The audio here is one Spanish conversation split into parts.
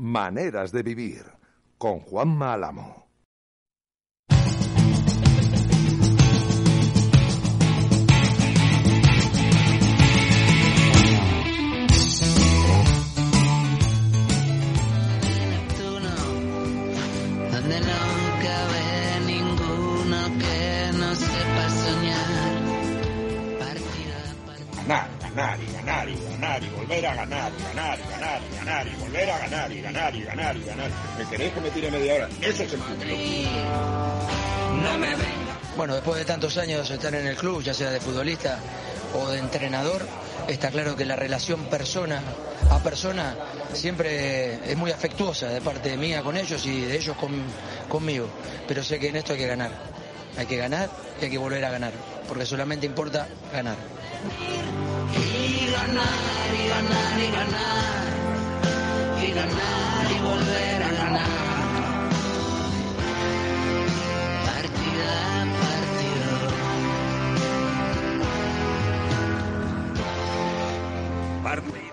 Maneras de vivir con Juan Álamo. Ganar y volver a ganar y ganar y ganar y ganar y volver a ganar y ganar y ganar y ganar. ¿Me queréis que me tire media hora? Eso es el fútbol. No me venga. Bueno, después de tantos años de estar en el club, ya sea de futbolista o de entrenador, está claro que la relación persona a persona siempre es muy afectuosa de parte mía con ellos y de ellos con- conmigo. Pero sé que en esto hay que ganar. Hay que ganar y hay que volver a ganar, porque solamente importa ganar.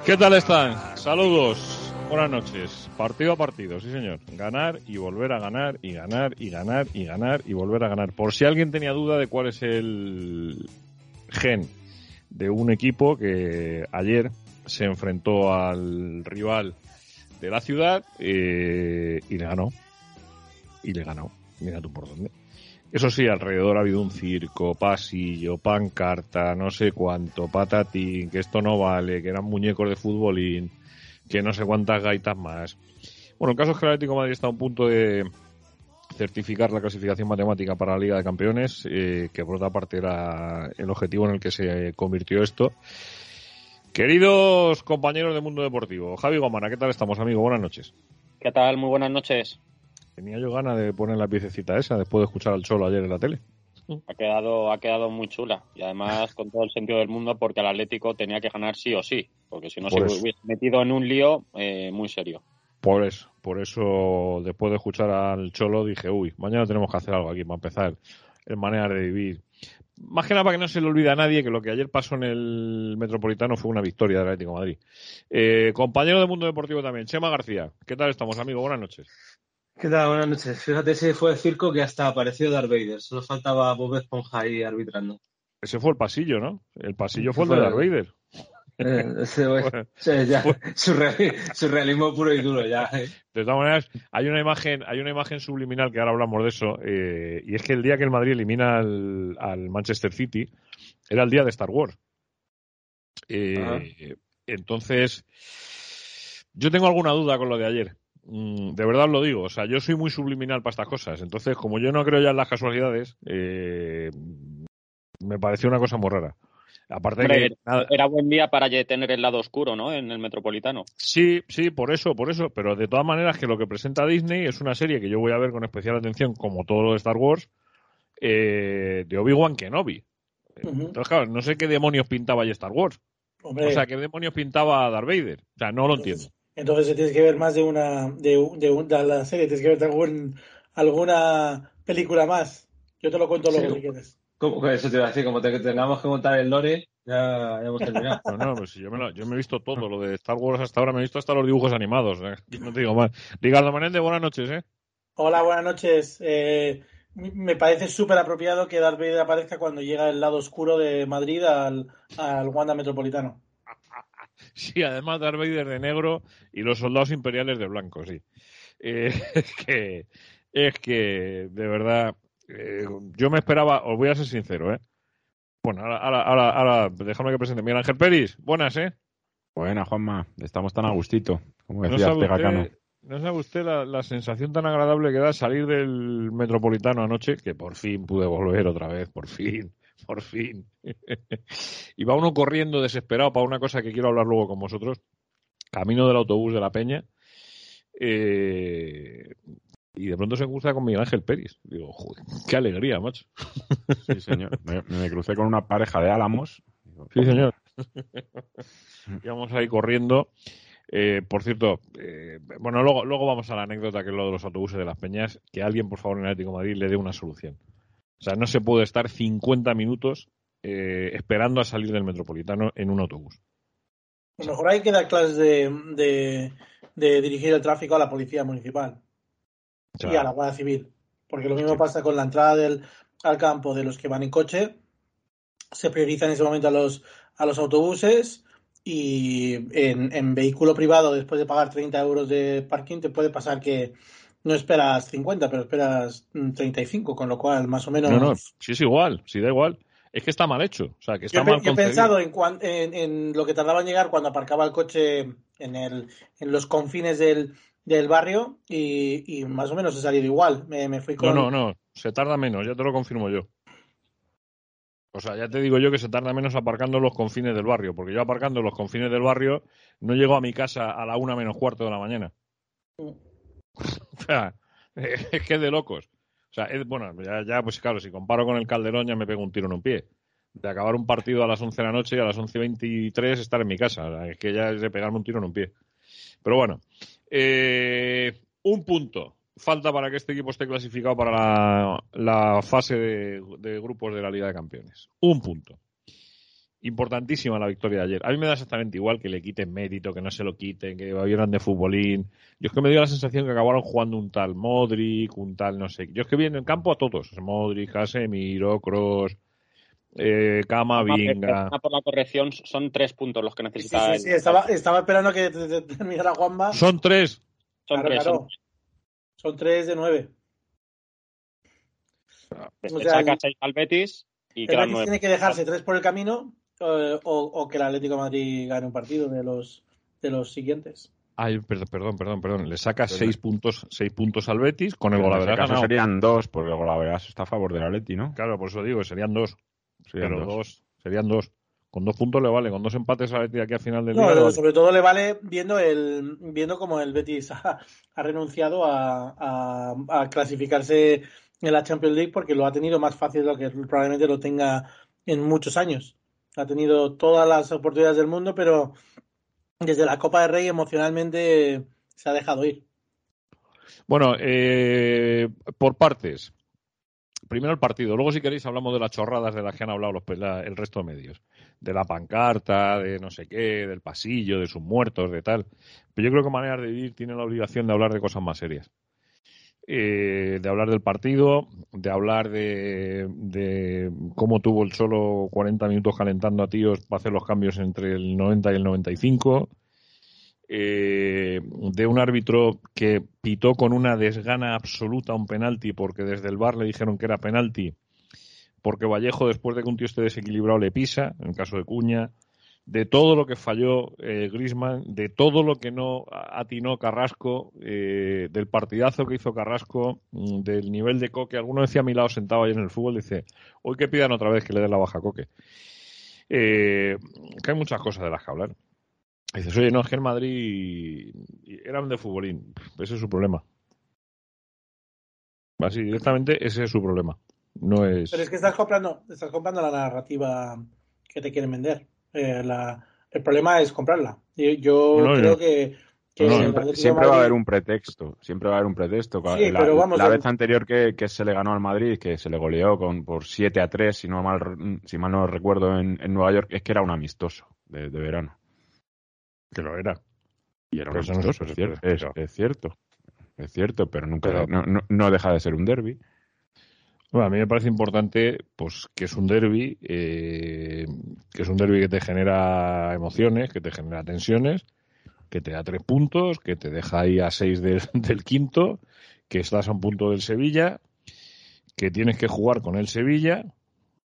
¿Qué tal están? Saludos. Buenas noches. Partido a partido, sí señor. Ganar y volver a ganar y ganar y ganar y ganar y volver a ganar. Por si alguien tenía duda de cuál es el gen de un equipo que ayer se enfrentó al rival de la ciudad eh, y le ganó. Y le ganó. Mira tú por dónde. Eso sí, alrededor ha habido un circo, pasillo, pancarta, no sé cuánto, patatín, que esto no vale, que eran muñecos de futbolín, que no sé cuántas gaitas más. Bueno, el caso es que el Atlético Madrid está a un punto de certificar la clasificación matemática para la Liga de Campeones, eh, que por otra parte era el objetivo en el que se convirtió esto. Queridos compañeros del mundo deportivo, Javi Gomana, ¿qué tal estamos, amigo? Buenas noches. ¿Qué tal? Muy buenas noches. Tenía yo ganas de poner la piececita esa después de escuchar al Cholo ayer en la tele. Ha quedado, ha quedado muy chula y además con todo el sentido del mundo porque el Atlético tenía que ganar sí o sí, porque si no Por se eso. hubiese metido en un lío eh, muy serio. Por eso, por eso, después de escuchar al Cholo, dije, uy, mañana tenemos que hacer algo aquí para empezar el manera de vivir. Más que nada para que no se le olvide a nadie que lo que ayer pasó en el Metropolitano fue una victoria del Atlético de Madrid. Eh, compañero del mundo deportivo también, Chema García. ¿Qué tal estamos, amigo? Buenas noches. ¿Qué tal? Buenas noches. Fíjate, ese fue el circo que hasta apareció Darth Vader. Solo faltaba Bob Esponja ahí arbitrando. Ese fue el pasillo, ¿no? El pasillo fue el de Darth Vader. Eh, ya, surrealismo puro y duro ya. eh. De todas maneras, hay una imagen, hay una imagen subliminal que ahora hablamos de eso, eh, y es que el día que el Madrid elimina al, al Manchester City era el día de Star Wars. Eh, entonces, yo tengo alguna duda con lo de ayer. Mm, De verdad os lo digo, o sea, yo soy muy subliminal para estas cosas. Entonces, como yo no creo ya en las casualidades, eh, me pareció una cosa muy rara. Aparte de que nada- Era buen día para tener el lado oscuro, ¿no? En el Metropolitano. Sí, sí, por eso, por eso. Pero de todas maneras que lo que presenta Disney es una serie que yo voy a ver con especial atención, como todo lo de Star Wars, eh, de Obi-Wan Kenobi. Entonces, claro, no sé qué demonios pintaba ahí Star Wars. Hombre, O sea, qué demonios pintaba Darth Vader. O sea, no lo entiendo. entonces tienes que ver más de una de, un- de, un- de la serie, tienes que ver algún, alguna película más. Yo te lo cuento luego Sí. si quieres. ¿Cómo que eso te iba a decir? Como te, tengamos que contar el lore, ya, ya hemos terminado. No, no, pues yo me, lo- yo me he visto todo. Lo de Star Wars hasta ahora me he visto hasta los dibujos animados. ¿eh? No te digo más. Ricardo Manelde, buenas noches, ¿eh? Hola, buenas noches. Eh, me parece súper apropiado que Darth Vader aparezca cuando llega el lado oscuro de Madrid al, al Wanda Metropolitano. Sí, además Darth Vader de negro y los soldados imperiales de blanco, sí. Eh, es que, es que, de verdad, eh, yo me esperaba, os voy a ser sincero, ¿eh? Bueno, ahora, ahora, ahora, ahora déjame que presente. Miguel Ángel Peris, buenas, ¿eh? Buena, Juanma. Estamos tan a gustito. Como ¿No decía sabe Ortega Cano. usted, ¿no sabe usted la, la sensación tan agradable que da salir del Metropolitano anoche? Que por fin pude volver otra vez, por fin, por fin. y va uno corriendo desesperado para una cosa que quiero hablar luego con vosotros. Camino del autobús de la Peña. eh, y de pronto se cruza con Miguel Ángel Peris. Digo, joder, qué alegría, macho. Sí, señor. Me, me crucé con una pareja de álamos. Digo, Sí, señor. Íbamos ahí corriendo. Eh, por cierto, eh, bueno, luego, luego vamos a la anécdota que es lo de los autobuses de las Peñas. Que alguien, por favor, en el Atlético de Madrid le dé una solución. O sea, no se puede estar 50 minutos eh, esperando a salir del metropolitano en un autobús. A lo mejor hay que dar clases de, de, de dirigir el tráfico a la policía municipal y a la Guardia Civil. Porque lo mismo pasa con la entrada del, al campo de los que van en coche. Se prioriza en ese momento a los, a los autobuses y en, en vehículo privado, después de pagar 30 euros de parking, te puede pasar que no esperas 50, pero esperas mm, 35, con lo cual más o menos... No, no, sí es igual, sí da igual. Es que está mal hecho, o sea, que está Yo, mal yo he pensado en, cuan- en, en lo que tardaba en llegar cuando aparcaba el coche en, el, en los confines del, del barrio y, más o menos he salido igual. Me, fui No, con... no, no, se tarda menos, ya te lo confirmo yo. O sea, ya te digo yo que se tarda menos aparcando los confines del barrio, porque yo aparcando los confines del barrio no llego a mi casa a la una menos cuarto de la mañana. O sea, es que de locos. O sea, es, bueno, ya, ya, pues claro, si comparo con el Calderón ya me pego un tiro en un pie. De acabar un partido a las 11 de la noche y a las 11.23 estar en mi casa. O sea, es que ya es de pegarme un tiro en un pie. Pero bueno, eh, un punto. Falta para que este equipo esté clasificado para la, fase de, grupos de la Liga de Campeones. Un punto. Importantísima la victoria de ayer. A mí me da exactamente igual que le quiten mérito, que no se lo quiten, que vieran de futbolín. Yo es que me dio la sensación que acabaron jugando un tal Modric, un tal no sé. Yo es que vi en el campo a todos. Modric, Casemiro, Kroos, eh, Camavinga. Perdona por la corrección, son tres puntos los que Sí, necesita. sí, sí, estaba, estaba esperando que te- te- terminara Juanma. Son tres. Son Claro, tres. claro. son- Son tres de nueve. le O sea, saca seis al Betis y El Betis nueve. tiene que dejarse tres por el camino eh, o, o que el Atlético de Madrid gane un partido de los, de los siguientes. Ay, per- perdón, perdón, perdón. Le saca seis puntos, seis puntos al Betis con el Pero en ese golaveras caso serían dos, porque el golaveras está a favor del Atleti, ¿no? Claro, por eso digo, serían dos. Serían pero dos. dos. Serían dos. Con dos puntos le vale, con dos empates al Betis aquí a final del No, vale. sobre todo le vale viendo el viendo como el Betis ha, ha renunciado a, a- a clasificarse en la Champions League porque lo ha tenido más fácil de lo que probablemente lo tenga en muchos años. Ha tenido todas las oportunidades del mundo, pero desde la Copa del Rey emocionalmente se ha dejado ir. Bueno, eh, por partes. Primero el partido. Luego, si queréis, hablamos de las chorradas de las que han hablado los, el resto de medios. De la pancarta, de no sé qué, del pasillo, de sus muertos, de tal. Pero yo creo que Maneras de Vivir tiene la obligación de hablar de cosas más serias. Eh, de hablar del partido, de hablar de, de cómo tuvo el solo 40 minutos calentando a tíos para hacer los cambios entre el 90 y el 95 eh, de un árbitro que pitó con una desgana absoluta un penalti porque desde el bar le dijeron que era penalti porque Vallejo después de que un tío esté desequilibrado le pisa, en caso de Cuña, de todo lo que falló eh, Grisman, de todo lo que no atinó Carrasco, eh, del partidazo que hizo Carrasco, mm, del nivel de Coque. Alguno decía a mi lado sentado ayer en el fútbol, dice, hoy que pidan otra vez que le den la baja a Coque. Eh, que hay muchas cosas de las que hablar. Dices, oye, no, es que el Madrid eran de futbolín. Ese es su problema. Así, directamente, ese es su problema. No es. Pero es que estás comprando, estás comprando la narrativa que te quieren vender. Eh, la- el problema es comprarla. Yo, yo No, creo que, No, siempre, va a haber un pretexto, siempre va a haber un pretexto. Sí, la pero vamos, la vez anterior que, que se le ganó al Madrid, que se le goleó con, por 7 a 3, si no mal, si mal no recuerdo, en, en Nueva York, es que era un amistoso de, de verano. Que lo era. Y era un eso no es, cierto, es, es cierto. Es cierto, pero nunca Pero- no, no- no deja de ser un derby. Bueno, a mí me parece importante pues que es un derby, eh, que es un derby que te genera emociones, que te genera tensiones, que te da tres puntos, que te deja ahí a seis del, del quinto, que estás a un punto del Sevilla, que tienes que jugar con el Sevilla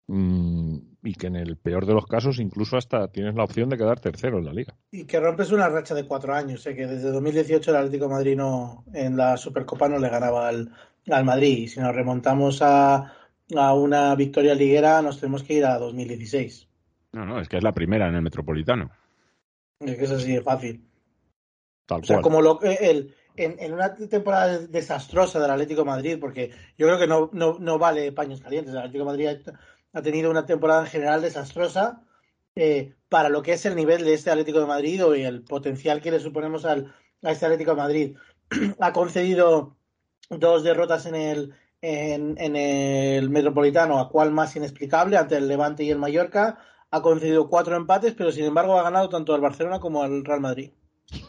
y que en el peor de los casos incluso hasta tienes la opción de quedar tercero en la liga. Y que rompes una racha de cuatro años, eh, que desde 2018 el Atlético de Madrid no, en la Supercopa no le ganaba al, al Madrid. Y si nos remontamos a, a una victoria liguera, nos tenemos que ir a 2016. No, no, es que es la primera en el Metropolitano. Es que es así de fácil. Tal O sea, cual. como lo, el, en, en una temporada desastrosa del Atlético de Madrid, porque yo creo que no, no, no vale paños calientes. El Atlético de Madrid ha, tenido una temporada en general desastrosa eh, para lo que es el nivel de este Atlético de Madrid o el potencial que le suponemos al, a este Atlético de Madrid. ha concedido dos derrotas en el, en, en el Metropolitano, a cual más inexplicable, ante el Levante y el Mallorca. Ha concedido cuatro empates, pero sin embargo ha ganado tanto al Barcelona como al Real Madrid.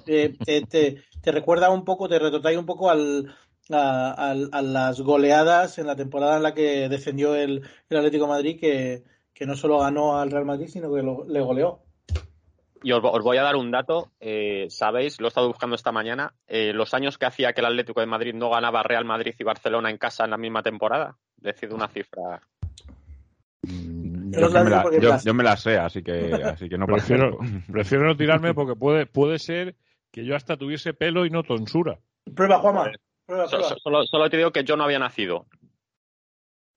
Eh, te, te- te recuerda un poco, te retrotrae un poco al, a, las goleadas en la temporada en la que descendió el, el Atlético de Madrid, que, que no solo ganó al Real Madrid, sino que lo- le goleó. Y os, os voy a dar un dato, eh, sabéis, lo he estado buscando esta mañana, eh, los años que hacía que el Atlético de Madrid no ganaba Real Madrid y Barcelona en casa en la misma temporada. Decid una cifra. Yo Yo, me la, porque yo- las- yo me la sé, así que, así que no Prefiero, prefiero no tirarme porque puede, puede ser que yo hasta tuviese pelo y no tonsura. Prueba, Juanma. Prueba, So- prueba. so- solo, solo te digo que yo no había nacido.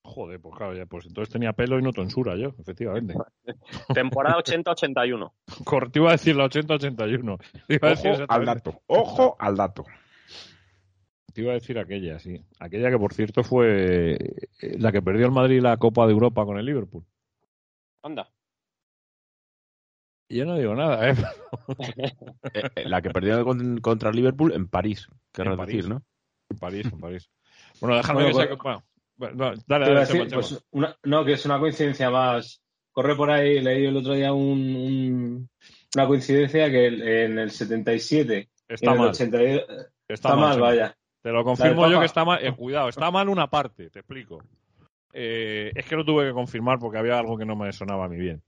Joder, pues claro, ya, pues entonces tenía pelo y no tonsura yo, efectivamente. Temporada 80-81. Cor- Te iba a decir la 80-81. Te iba a decir Ojo al dato. Ojo al dato. Te iba a decir aquella, sí. Aquella que, por cierto, fue eh, la que perdió el Madrid la Copa de Europa con el Liverpool. Anda. Y yo no digo nada, ¿eh? Eh, eh, la que perdió con- contra Liverpool en París, querrás decir, ¿no? En París, en París. Bueno, déjame Bueno, que pues- saque- bueno, no, dale, dale, decir, pues, una- no, que es una coincidencia más. Corre por ahí, leí el otro día un, un- una coincidencia que en el 77 y Está en el mal. 82 Está, está, mal, vaya. Te lo confirmo yo que está mal. eh, cuidado, está mal una parte, te explico. Eh, es que lo tuve que confirmar porque había algo que no me sonaba a mí bien.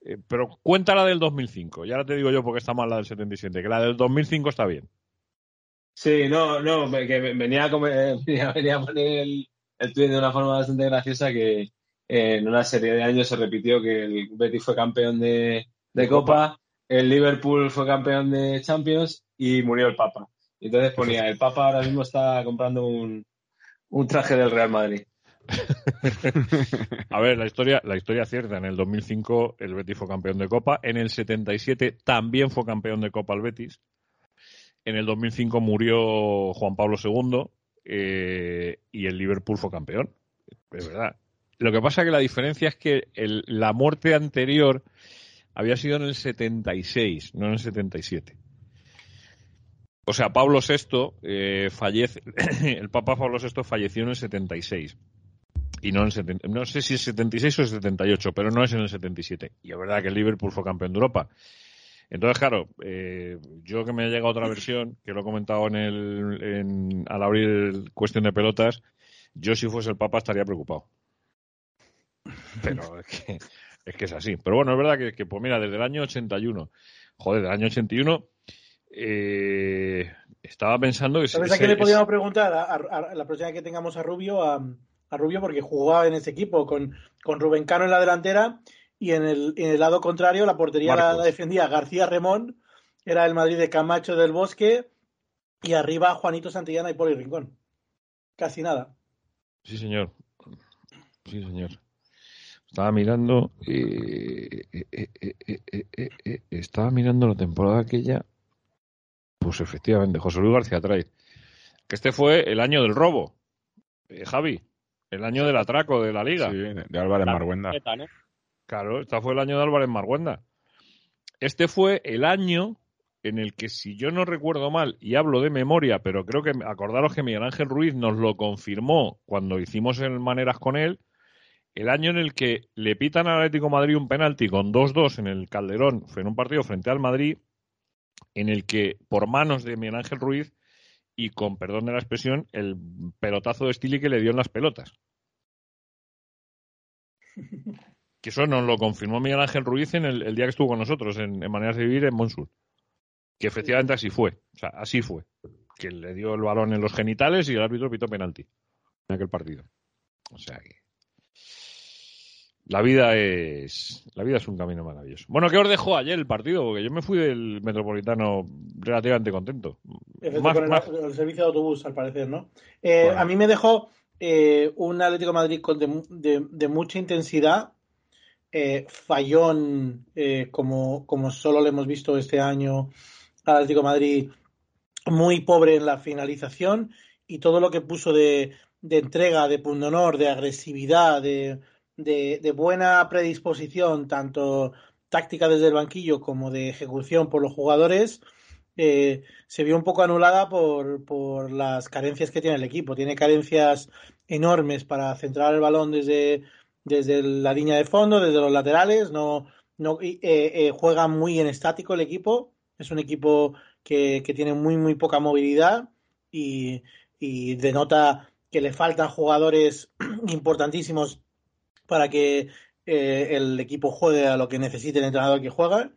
Eh, pero cuenta la del 2005. Y ahora te digo yo porque está mal la del 77. Que la del 2005 está bien. Sí, no, no, que venía a, comer- venía, a poner el, el tuit de una forma bastante graciosa que eh, en una serie de años se repitió que el Betis fue campeón de, de Copa, el Liverpool fue campeón de Champions y murió el Papa. Y entonces ponía, el Papa ahora mismo está comprando un, un traje del Real Madrid. A ver, la historia, la historia cierta. En el 2005 el Betis fue campeón de Copa. En el 77 también fue campeón de Copa el Betis. En el 2005 murió Juan Pablo II eh, y el Liverpool fue campeón. Es verdad. Lo que pasa es que la diferencia es que la muerte anterior había sido en el 76, no en el 77. O sea, Pablo VI eh, fallece, el Papa Pablo VI falleció en el 76 y no en el 70 no sé si es 76 o el 78, pero no es en el 77. Y es verdad que el Liverpool fue campeón de Europa. Entonces, claro, eh, yo que me ha llegado otra versión, que lo he comentado en el, en- al abrir el cuestión de pelotas, yo si fuese el Papa estaría preocupado. Pero es que es, que es así. Pero bueno, es verdad que, que, pues mira, desde el año 81, joder, del año 81, eh, estaba pensando que... ¿Sabes ese- a qué le ese- podríamos preguntar? A, a- a la próxima que tengamos a Rubio, a, a Rubio porque jugaba en ese equipo con, con Rubén Cano en la delantera y en el, en el lado contrario la portería la, defendía García Remón, era el Madrid de Camacho del Bosque y arriba Juanito Santillana y Poli Rincón. Casi nada. Sí, señor. Sí, señor. Estaba mirando, eh, eh, eh, estaba mirando la temporada aquella. Pues efectivamente, José Luis García Traiz. Que este fue el año del robo, Javi. El año del atraco de la liga. Sí, de Álvarez Marguenda. Claro, este fue el año de Álvarez Marguenda. Este fue el año en el que, si yo no recuerdo mal, y hablo de memoria, pero creo que acordaros que Miguel Ángel Ruiz nos lo confirmó cuando hicimos el Maneras con él, el año en el que le pitan al Atlético de Madrid un penalti con 2-2 en el Calderón, fue en un partido frente al Madrid, en el que por manos de Miguel Ángel Ruiz y con perdón de la expresión, el pelotazo de Stili que le dio en las pelotas. Que eso nos lo confirmó Miguel Ángel Ruiz en el, el día que estuvo con nosotros en, en Maneras de Vivir en Monsur. Que efectivamente así fue. O sea, así fue. Que le dio el balón en los genitales y el árbitro pitó penalti en aquel partido. O sea que. La vida es. La vida es un camino maravilloso. Bueno, ¿qué os dejó ayer el partido? Porque yo me fui del metropolitano relativamente contento. Efecto Más- el, más- el servicio de autobús, al parecer, ¿no? Eh, Bueno. A mí me dejó eh, un Atlético de Madrid de- de mucha intensidad, eh, fallón, eh, como, como solo lo hemos visto este año al Atlético Madrid, muy pobre en la finalización y todo lo que puso de, de entrega, de pundonor, de agresividad, de, de, de buena predisposición, tanto táctica desde el banquillo como de ejecución por los jugadores, eh, se vio un poco anulada por, por las carencias que tiene el equipo. Tiene carencias enormes para centrar el balón desde, desde la línea de fondo, desde los laterales. No, no eh, eh, juega muy en estático el equipo. Es un equipo que, que tiene muy, muy poca movilidad y, y denota que le faltan jugadores importantísimos para que eh, el equipo juegue a lo que necesite el entrenador que juega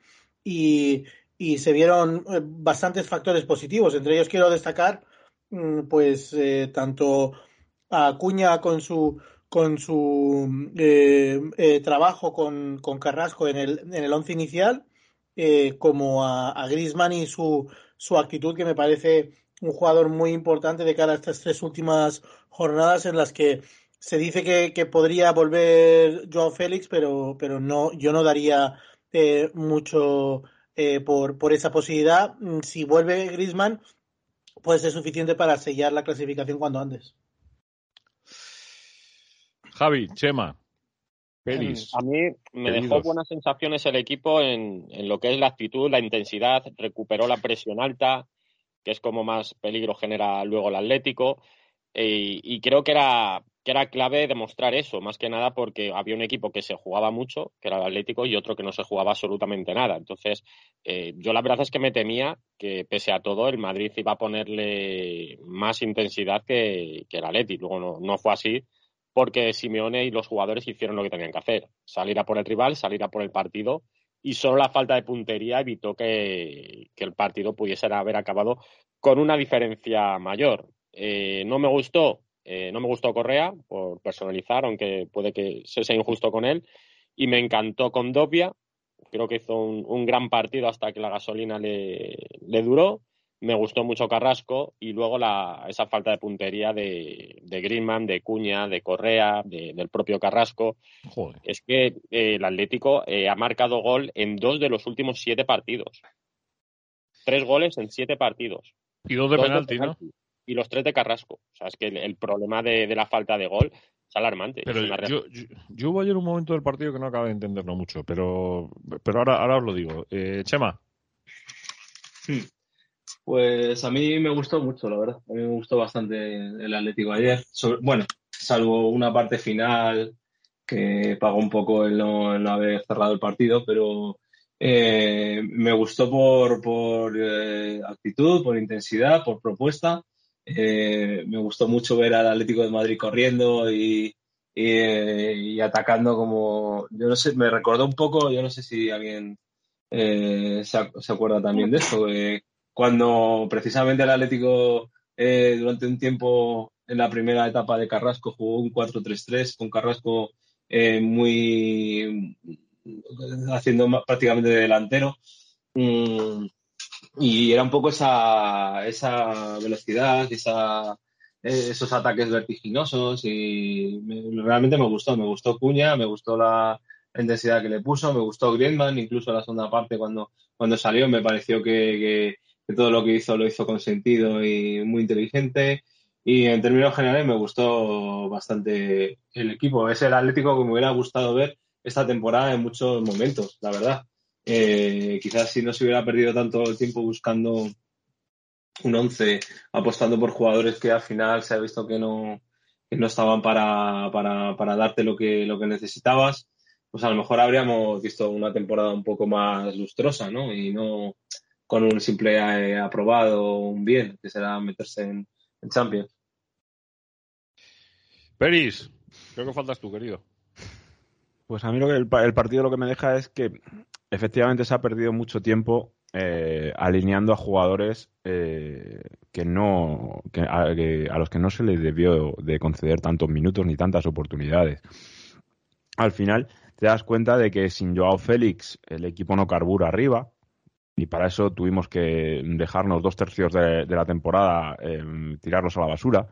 y, y se vieron bastantes factores positivos. Entre ellos quiero destacar mm, pues tanto a Acuña con su con su eh, eh, trabajo con, con, Carrasco en el, en el once inicial, eh, como a, a Griezmann y su, su actitud, que me parece un jugador muy importante de cara a estas tres últimas jornadas en las que se dice que, que podría volver Joao Félix, pero, pero no, yo no daría eh, mucho eh, por, por esa posibilidad. Si vuelve Griezmann, puede ser suficiente para sellar la clasificación cuando antes. Javi, Chema, Peris. A mí me Queridos. dejó buenas sensaciones el equipo en, en lo que es la actitud, la intensidad, recuperó la presión alta, que es como más peligro genera luego el Atlético. eh, y creo que era, que era clave demostrar eso, más que nada porque había un equipo que se jugaba mucho, que era el Atlético, y otro que no se jugaba absolutamente nada. Entonces, eh, yo la verdad es que me temía que, pese a todo, el Madrid iba a ponerle más intensidad que, que el Atlético. Luego no, no fue así, porque Simeone y los jugadores hicieron lo que tenían que hacer, salir a por el rival, salir a por el partido, y solo la falta de puntería evitó que, que el partido pudiese haber acabado con una diferencia mayor. Eh, no me gustó, eh, no me gustó Correa por personalizar, aunque puede que se sea injusto con él, y me encantó con Dobia, creo que hizo un, gran partido hasta que la gasolina le duró. Me gustó mucho Carrasco y luego la, esa falta de puntería de, de Griezmann, de Cuña, de Correa, de- del propio Carrasco. Joder. Es que eh, el Atlético eh, ha marcado gol en dos de los últimos siete partidos. Tres goles en siete partidos. Y dos de Dos penalti, ¿no? Y los tres de Carrasco. O sea, es que el, el problema de, de la falta de gol es alarmante. Pero Es yo, yo, yo hubo ayer un momento del partido que no acabé de entenderlo mucho, pero, pero ahora, ahora os lo digo. Eh, Chema, Pues a mí me gustó mucho, la verdad. A mí me gustó bastante el Atlético ayer. Bueno, salvo una parte final que pagó un poco el no, haber cerrado el partido, pero eh, me gustó por, por eh, actitud, por intensidad, por propuesta. Eh, me gustó mucho ver al Atlético de Madrid corriendo y, y, y atacando como, yo no sé, me recordó un poco, yo no sé si alguien eh, se, se acuerda también de esto, eh, cuando precisamente el Atlético eh, durante un tiempo en la primera etapa de Carrasco jugó un 4-3-3 con Carrasco eh, muy haciendo prácticamente de delantero. Mm, y era un poco esa, esa velocidad, esa, eh, esos ataques vertiginosos y me- realmente me gustó, me gustó Cuña, me gustó la intensidad que le puso, me gustó Griezmann, incluso la segunda parte cuando, cuando salió me pareció que, que- que todo lo que hizo lo hizo con sentido y muy inteligente y en términos generales me gustó bastante el equipo, es el Atlético que me hubiera gustado ver esta temporada en muchos momentos, la verdad. Eh, quizás si no se hubiera perdido tanto tiempo buscando un once, apostando por jugadores que al final se ha visto que no, que no estaban para, para, para darte lo que, lo que necesitabas, pues a lo mejor habríamos visto una temporada un poco más lustrosa, ¿no? Y no con un simple eh, aprobado o un bien, que será meterse en, en Champions. Peris, creo que faltas tú, querido. Pues a mí lo que el, el partido lo que me deja es que efectivamente se ha perdido mucho tiempo eh, alineando a jugadores eh, que no que a, que- a los que no se les debió de conceder tantos minutos ni tantas oportunidades. Al final te das cuenta de que sin Joao Félix el equipo no carbura arriba y para eso tuvimos que dejarnos dos tercios de, la temporada eh, tirarlos a la basura.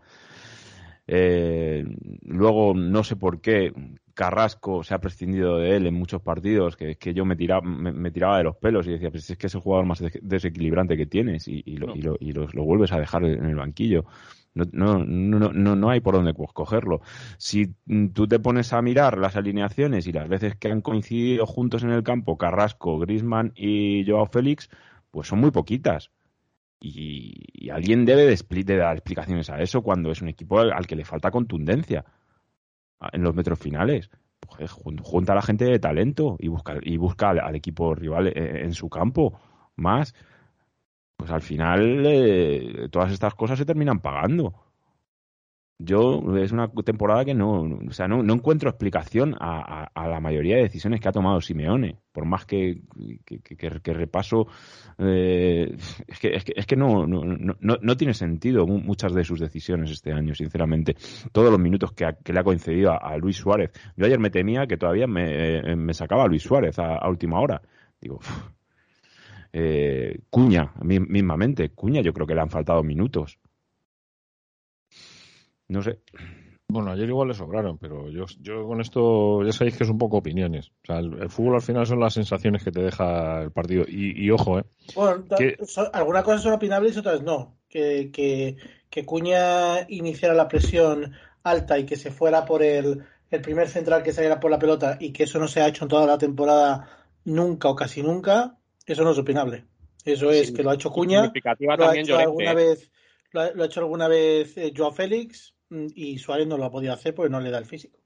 Eh, luego, no sé por qué, Carrasco se ha prescindido de él en muchos partidos, que es que yo me tiraba, me, me tiraba de los pelos y decía, pues es que es el jugador más des- desequilibrante que tienes y, y lo, No. y lo- y lo vuelves a dejar en el banquillo. No, no, no, no, no hay por dónde co- cogerlo. Si tú te pones a mirar las alineaciones y las veces que han coincidido juntos en el campo Carrasco, Grisman y Joao Félix, pues son muy poquitas. Y, alguien debe de, dar explicaciones a eso cuando es un equipo al, que le falta contundencia en los metros finales. Pues, jun- junta a la gente de talento y busca, y busca al, al equipo rival eh, en su campo más. pues al final eh, todas estas cosas se terminan pagando. Yo es una temporada que no, o sea, no, encuentro explicación a, la mayoría de decisiones que ha tomado Simeone, por más que, que, que- que repaso, eh, es que, es que, no, no, no, no- tiene sentido mu- muchas de sus decisiones este año, sinceramente. Todos los minutos que, le ha concedido a, Luis Suárez. Yo ayer me temía que todavía me, eh, sacaba Luis Suárez a, última hora. Digo. Eh, Cuña, mi- mismamente, Cuña yo creo que le han faltado minutos. No sé. Bueno, ayer igual le sobraron, pero yo, yo con esto ya sabéis que es un poco opiniones. O sea, el, el fútbol al final son las sensaciones que te deja el partido. Y, y ojo, ¿eh? Bueno, so- algunas cosas son opinables y otras no. Que, que, que Cuña iniciara la presión alta y que se fuera por el, el primer central que saliera por la pelota y que eso no se ha hecho en toda la temporada nunca o casi nunca, eso no es opinable. Eso es Sí, que lo ha hecho Cuña, Significativa lo ha hecho Llorente. alguna vez, lo ha, lo ha hecho alguna vez eh, Joao Félix y Suárez no lo ha podido hacer porque no le da el físico.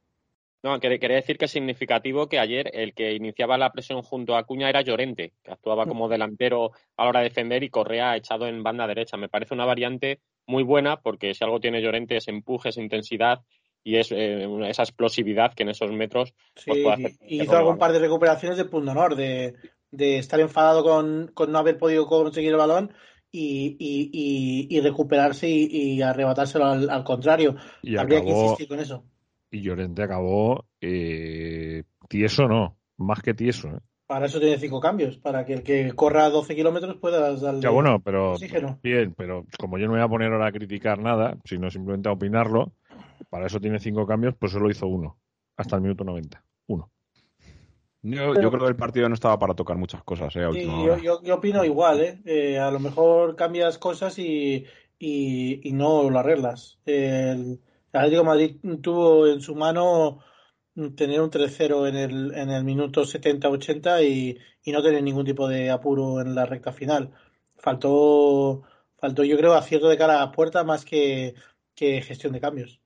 No, quer- quería decir que es significativo que ayer el que iniciaba la presión junto a Acuña era Llorente, que actuaba como delantero a la hora de defender y Correa echado en banda derecha. Me parece una variante muy buena porque si algo tiene Llorente es empuje, es intensidad y es eh, esa explosividad que en esos metros Sí, pues puede hacer. y hizo algún par de recuperaciones de punto honor, de, de estar enfadado con, con no haber podido conseguir el balón y, y, y, y recuperarse y, arrebatárselo al, al contrario. Y Habría que insistir con eso. y Llorente acabó eh, tieso, no, más que tieso. ¿eh? Para eso tiene cinco cambios, para que el que corra 12 kilómetros pueda darle Ya bueno, pero oxígeno. bien, pero como yo no voy a poner ahora a criticar nada, sino simplemente a opinarlo, para eso tiene cinco cambios, pues solo hizo uno, hasta el minuto 90. Uno. Yo, Pero- yo creo que el partido no estaba para tocar muchas cosas, eh, Sí, yo, yo, yo opino igual, ¿eh? Eh, A lo mejor cambias cosas y, y, y no lo arreglas. El Atlético de Madrid tuvo en su mano tener un 3-0 en el, en el minuto 70-80 y, y no tener ningún tipo de apuro en la recta final. Faltó, faltó yo creo, acierto de cara a la puerta más que, que gestión de cambios.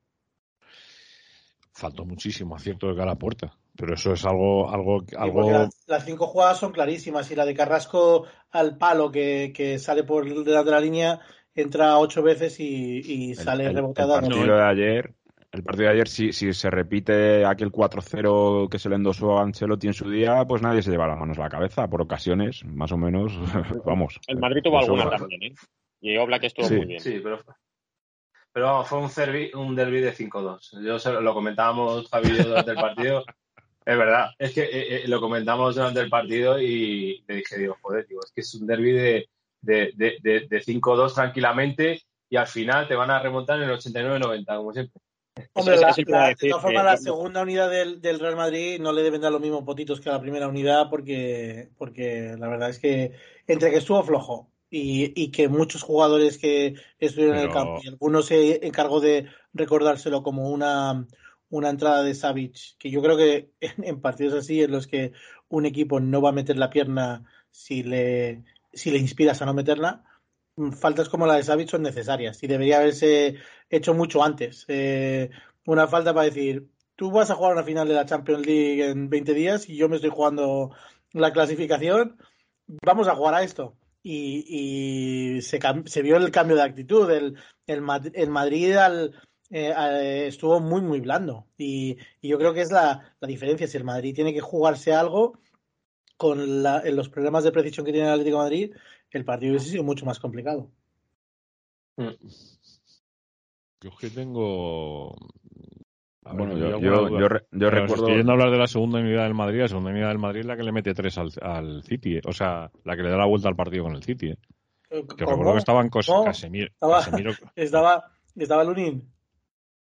Faltó muchísimo acierto de cara a puerta, pero eso es algo, algo, algo las, las cinco jugadas son clarísimas y la de Carrasco al palo que, que sale por delante de la línea entra ocho veces y, y El- sale el, el rebotada. partido No, de ayer, el partido de ayer, si, si se repite aquel 4-0 que se le endosó a Ancelotti en su día, pues nadie se lleva las manos a la cabeza. Por ocasiones, más o menos, vamos. El Madrid tuvo alguna también, ¿eh? Y Oblak estuvo Sí. muy bien. Sí, pero, pero vamos, fue un, derbi, un derbi de 5-2. Yo se lo, lo comentábamos, Javi durante el partido. Es verdad, es que eh, eh, lo comentamos durante el partido y le dije, digo, joder, digo, es que es un derbi de, de, de, de, de 5-2 tranquilamente y al final te van a remontar en el 89-90, como siempre. Hombre, la- de todas formas, la segunda unidad del, del Real Madrid no le deben dar los mismos potitos que a la primera unidad porque, porque la verdad es que entre que estuvo flojo y, y que muchos jugadores que estuvieron en el campo y algunos se encargó de recordárselo como una, una entrada de Savic, que yo creo que en, partidos así en los que un equipo no va a meter la pierna si le, si le inspiras a no meterla, mm, faltas como la de Savic son necesarias y debería haberse hecho mucho antes. Eh, una falta para decir, tú vas a jugar una final de la Champions League en 20 días y yo me estoy jugando la clasificación, vamos a jugar a esto. Y, y se, se vio el cambio de actitud. El, el, el Madrid al, eh, eh, estuvo muy, muy blando. Y, y yo creo que es la, la diferencia. Si el Madrid tiene que jugarse algo con la- en los problemas de precisión que tiene el Atlético de Madrid, el partido hubiese sido mucho más complicado. Yo es que tengo. A Bueno, yo, yo, Pero recuerdo. estoy yendo a hablar de la segunda unidad del Madrid, la segunda unidad del Madrid es la que le mete tres al, al City, eh. o sea, la que le da la vuelta al partido con el City. eh. Que ¿Cómo? recuerdo que estaban cos ¿Cómo? Casemiro, Estaba- Casemiro- estaba, estaba Lunin.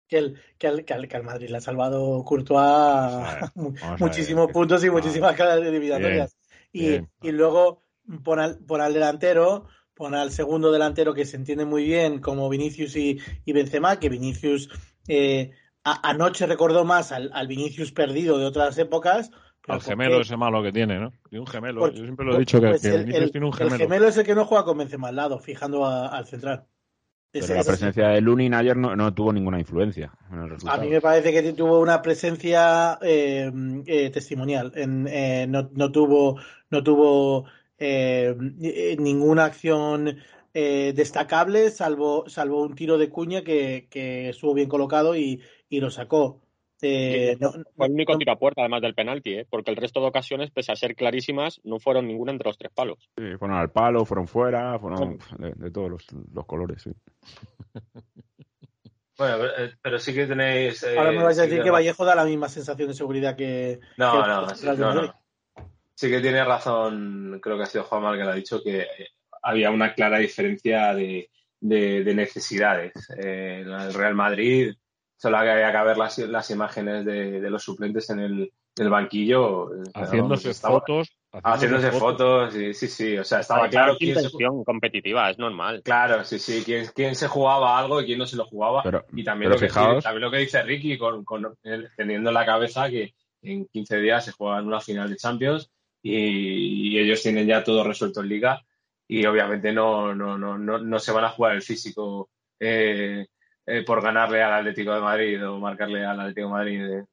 Que, el, que, al, que, al, que al Madrid le ha salvado Courtois a ver, muchísimos puntos y muchísimas caras de eliminatorias. Y, bien. y luego pon al, pon al delantero, pon al segundo delantero que se entiende muy bien como Vinicius y, y Benzema, que Vinicius eh, a- anoche recordó más al, al Vinicius perdido de otras épocas. al ¿por gemelo ese malo que tiene, ¿no? Tiene un gemelo. Porque- Yo siempre lo he dicho que, Pues que el, Vinicius el- tiene un el gemelo. gemelo es el que no juega con Benzema al lado, fijando a- al central. Pero la presencia de Lunin ayer no, no tuvo ninguna influencia en el A mí me parece que tuvo una presencia eh, eh, testimonial. En, eh, no, no tuvo, no tuvo eh, eh, ninguna acción eh, destacable, salvo, salvo un tiro de cuña que, que estuvo bien colocado y, y lo sacó. Eh, no- Fue el único no- tiro a puerta, además del penalti, ¿eh? porque el resto de ocasiones, pese a ser clarísimas, no fueron ninguna entre los tres palos. Sí, fueron al palo, fueron fuera, fueron de, de todos los, los colores, sí. Bueno, pero, eh, pero sí que tenéis. eh, ahora me vais a sí decir que Vallejo da la misma sensación de seguridad que. No, que no, sí, no, no. Sí que tiene razón, creo que ha sido Juanma el que lo ha dicho, que eh, había una clara diferencia de, de- de necesidades. Eh, el Real Madrid, solo había que ver las, las imágenes de, de los suplentes en el, en el banquillo. eh, Haciéndose estaba- fotos. Haciéndose fotos, y, sí, sí, o sea, estaba claro quién se, intención competitiva, es normal. Claro, sí, sí, quién, quién se jugaba algo y quién no se lo jugaba. Pero, y también, pero lo que, fijaos- también lo que dice Ricky, con, con él teniendo en la cabeza que en 15 días se juegan una final de Champions y, y ellos tienen ya todo resuelto en Liga y obviamente no, no, no, no, no se van a jugar el físico eh, eh, por ganarle al Atlético de Madrid o marcarle al Atlético de Madrid eh,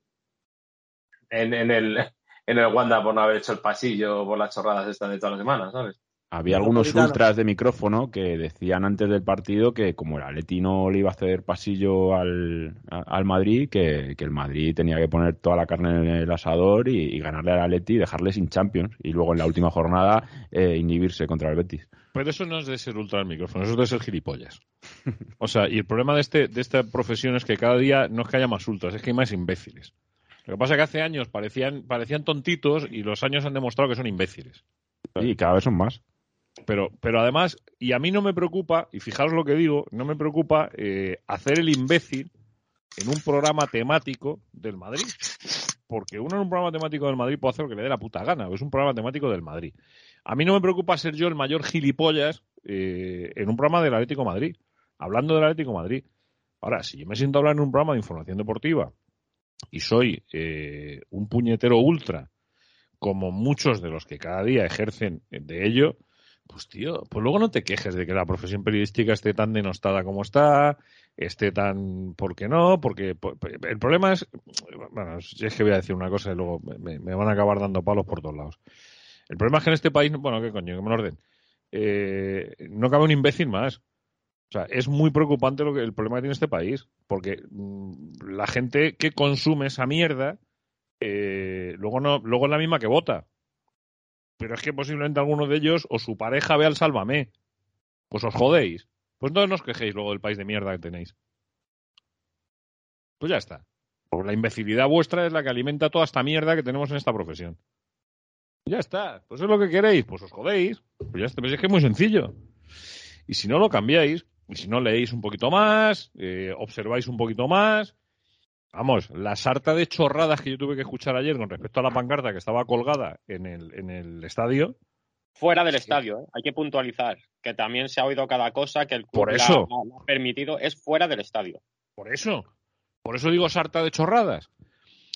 en, en el, en el Wanda por no haber hecho el pasillo o por las chorradas estas de todas las semanas, ¿sabes? Había algunos ultras de micrófono que decían antes del partido que como el Atleti no le iba a ceder pasillo al, al Madrid, que, que el Madrid tenía que poner toda la carne en el asador y, y ganarle al Atleti y dejarle sin Champions. Y luego en la última jornada eh, inhibirse contra el Betis. Pero eso no es de ser ultra al micrófono, eso es de ser gilipollas. O sea, y el problema de, este, de esta profesión es que cada día no es que haya más ultras, es que hay más imbéciles. Lo que pasa es que hace años parecían, parecían tontitos y los años han demostrado que son imbéciles. Y cada vez son más. Pero, pero además, y a mí no me preocupa, y fijaros lo que digo, no me preocupa eh, hacer el imbécil en un programa temático del Madrid. Porque uno en un programa temático del Madrid puede hacer lo que le dé la puta gana, es un programa temático del Madrid. A mí no me preocupa ser yo el mayor gilipollas eh, en un programa del Atlético Madrid, hablando del Atlético Madrid. Ahora, si yo me siento a hablar en un programa de información deportiva y soy eh, un puñetero ultra, como muchos de los que cada día ejercen de ello, pues tío, pues luego no te quejes de que la profesión periodística esté tan denostada como está, esté tan... ¿Por qué no? Porque po- el problema es... Bueno, es que voy a decir una cosa y luego me, van a acabar dando palos por todos lados. El problema es que en este país... Bueno, ¿qué coño? Que me orden. Eh, no cabe un imbécil más. O sea, es muy preocupante lo que, el problema que tiene este país. Porque mm, la gente que consume esa mierda eh, luego no luego es la misma que vota pero es que posiblemente alguno de ellos o su pareja vea el sálvame. Pues os jodéis. Pues no os quejéis luego del país de mierda que tenéis. Pues ya está. Porque la imbecilidad vuestra es la que alimenta toda esta mierda que tenemos en esta profesión. Ya está. Pues es lo que queréis. Pues os jodéis. Pues ya está. Pues es que es muy sencillo. Y si no lo cambiáis y si no leéis un poquito más eh, observáis un poquito más Vamos, la sarta de chorradas que yo tuve que escuchar ayer con respecto a la pancarta que estaba colgada en el, en el estadio, Fuera del estadio, ¿eh? hay que puntualizar que también se ha oído cada cosa que el club Por la- eso. la- la ha permitido, es fuera del estadio. por eso, por eso digo sarta de chorradas.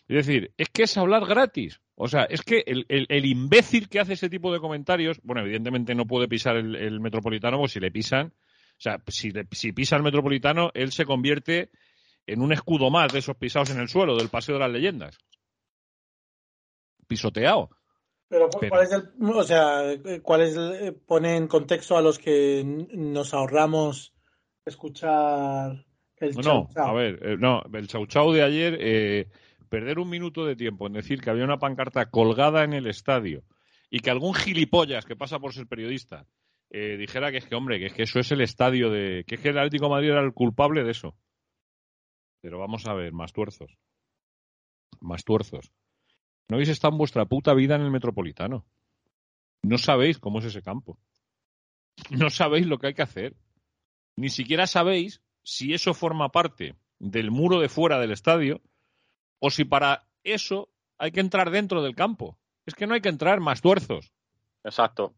Es decir, es que es hablar gratis. O sea, es que el, el- el imbécil que hace ese tipo de comentarios, bueno, evidentemente no puede pisar el, el metropolitano, porque si le pisan, o sea, si, le- si pisa el metropolitano, él se convierte en un escudo más de esos pisados en el suelo del Paseo de las Leyendas. Pisoteado. Pero, ¿cu- Pero- ¿cuál es el, o sea, cuál es el- eh, pone en contexto a los que nos ahorramos escuchar el No, chau, no, a ver, eh, no, el chau chau de ayer, eh, perder un minuto de tiempo en decir que había una pancarta colgada en el estadio y que algún gilipollas que pasa por ser periodista eh, dijera que es que, hombre, que es que eso es el estadio de. que es que el Atlético de Madrid era el culpable de eso. Pero vamos a ver, más tuerzos. Más tuerzos. No habéis estado en vuestra puta vida en el Metropolitano. No sabéis cómo es ese campo. No sabéis lo que hay que hacer. Ni siquiera sabéis si eso forma parte del muro de fuera del estadio o si para eso hay que entrar dentro del campo. Es que no hay que entrar más tuerzos. Exacto.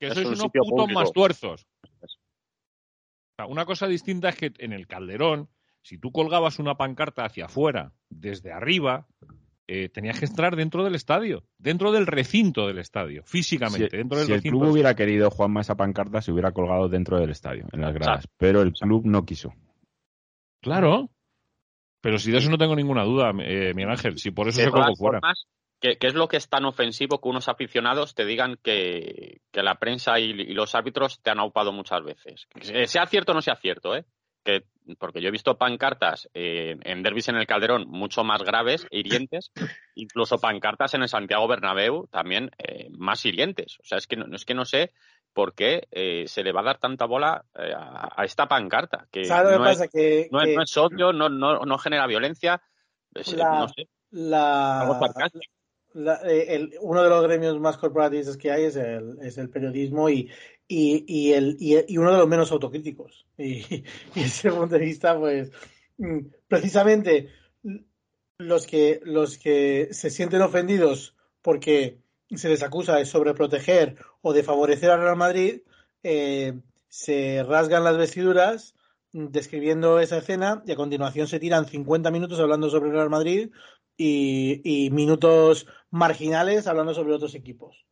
Que Es sois un unos putos más tuerzos. O sea, una cosa distinta es que en el Calderón, si tú colgabas una pancarta hacia afuera, desde arriba, eh, tenías que entrar dentro del estadio, dentro del recinto del estadio, físicamente, Si, dentro del si el club hubiera querido, Juanma, esa pancarta se hubiera colgado dentro del estadio, en las gradas. Exacto. Pero el club no quiso. Claro. Pero si de eso no tengo ninguna duda, eh, Miguel Ángel, si por eso De se colgó fuera. formas, ¿qué, qué es lo que es tan ofensivo que unos aficionados te digan que, que la prensa y, y los árbitros te han aupado muchas veces? Que sea cierto o no sea cierto, ¿eh? Que, porque yo he visto pancartas eh, en derbis en el Calderón mucho más graves e hirientes, incluso pancartas en el Santiago Bernabéu también eh, más hirientes. O sea, es que no, es que no sé por qué eh, se le va a dar tanta bola eh, a, a esta pancarta. Que ¿Sabes lo que no, es? Que, no, es, no es odio, no, no, no genera violencia. Es, La- no sé, la, eh, el- uno de los gremios más corporativistas que hay es el, es el periodismo y, y, y, el, y, y uno de los menos autocríticos. Y, ese punto de vista, pues, mm, precisamente los que, los que se sienten ofendidos porque se les acusa de sobreproteger o de favorecer al Real Madrid, eh, se rasgan las vestiduras mm, describiendo esa escena y a continuación se tiran 50 minutos hablando sobre Real Madrid y minutos marginales hablando sobre otros equipos.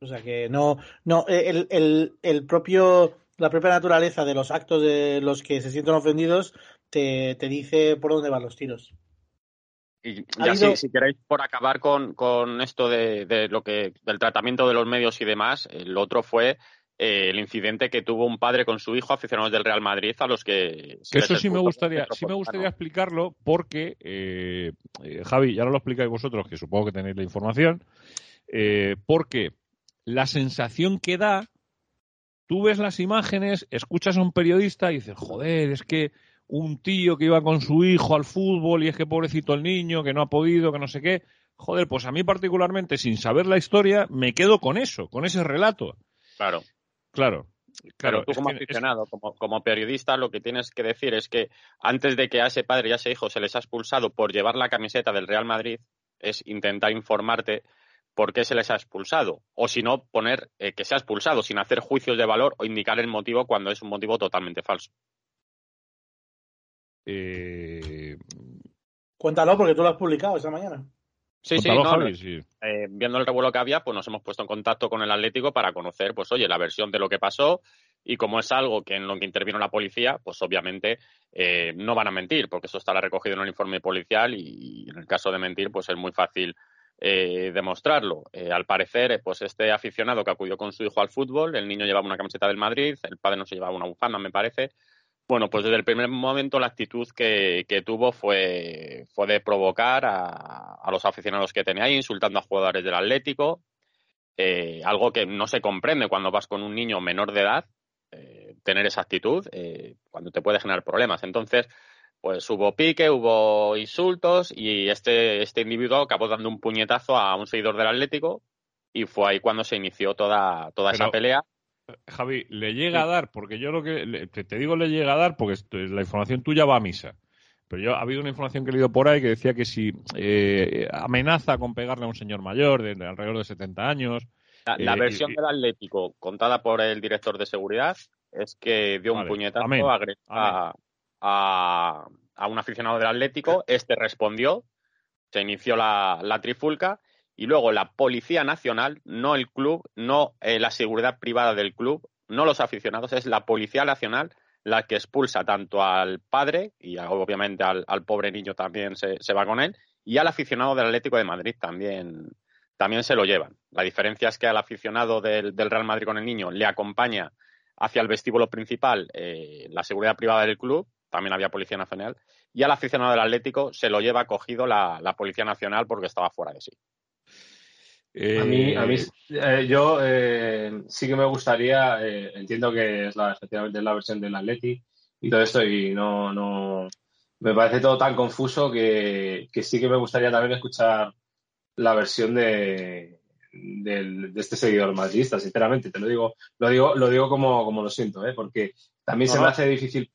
O sea que no, no, el, el, el propio, la propia naturaleza de los actos de los que se sienten ofendidos te, te dice por dónde van los tiros. Y ya si, queréis por acabar con, con esto de, de lo que del tratamiento de los medios y demás, el otro fue eh, el incidente que tuvo un padre con su hijo aficionados del Real Madrid a los que se Que eso sí me gustaría, sí me gustaría explicarlo porque, eh, eh, Javi, ya no lo explicáis vosotros, que supongo que tenéis la información, eh, porque la sensación que da, tú ves las imágenes, escuchas a un periodista y dices, joder, es que un tío que iba con su hijo al fútbol y es que pobrecito el niño, que no ha podido, que no sé qué. Joder, pues a mí particularmente, sin saber la historia, me quedo con eso, con ese relato. Claro. Claro. Claro, Pero tú como que- es- aficionado, como, como periodista, lo que tienes que decir es que antes de que a ese padre y a ese hijo se les ha expulsado por llevar la camiseta del Real Madrid, es intentar informarte por qué se les ha expulsado. O si no, poner eh, que se ha expulsado sin hacer juicios de valor o indicar el motivo cuando es un motivo totalmente falso. eh, Cuéntalo porque tú lo has publicado esa mañana. Sí, sí, Contalo, no, Javi, no, sí. eh, viendo el revuelo que había, pues nos hemos puesto en contacto con el Atlético para conocer, pues oye, la versión de lo que pasó y como es algo que en lo que intervino la policía, pues obviamente eh, no van a mentir, porque eso estará recogido en el informe policial y, en el caso de mentir, pues es muy fácil eh, demostrarlo. Eh, al parecer, eh, pues este aficionado que acudió con su hijo al fútbol, el niño llevaba una camiseta del Madrid, el padre no se llevaba una bufanda, me parece. Bueno, pues desde el primer momento la actitud que, que tuvo fue, fue de provocar a, los aficionados que tenía ahí, insultando a jugadores del Atlético, eh, algo que no se comprende cuando vas con un niño menor de edad, tener esa actitud, cuando te puede generar problemas. Entonces, pues hubo pique, hubo insultos y este, este individuo acabó dando un puñetazo a un seguidor del Atlético y fue ahí cuando se inició toda, toda Pero- esa pelea. Javi, le llega a dar, porque yo lo que te, te digo le llega a dar, porque esto- la información tuya va a misa. Pero yo ha habido una información que he leído por ahí que decía que si eh, amenaza con pegarle a un señor mayor de, de alrededor de 70 años. La, la eh, versión y- del Atlético contada por el director de seguridad es que dio un puñetazo amén, a, a- a un aficionado del Atlético, este respondió, se inició la, la trifulca y luego la Policía Nacional, no el club, no eh, la seguridad privada del club, no los aficionados, es la Policía Nacional la que expulsa tanto al padre y obviamente al, al pobre niño también se, se va con él y al aficionado del Atlético de Madrid también, también se lo llevan. La diferencia es que al aficionado del, del Real Madrid con el niño le acompaña hacia el vestíbulo principal eh, la seguridad privada del club, también había Policía Nacional, y al aficionado del Atlético se lo lleva cogido la, Policía Nacional porque estaba fuera de sí. A mí, a mí eh, yo eh, sí que me gustaría, eh, entiendo que es la, efectivamente es la versión del Atleti y todo esto y no, no, me parece todo tan confuso que, que sí que me gustaría también escuchar la versión de, de este seguidor madridista, sinceramente, te lo digo, lo digo, lo digo como, como lo siento, ¿eh? También No, se me hace difícil,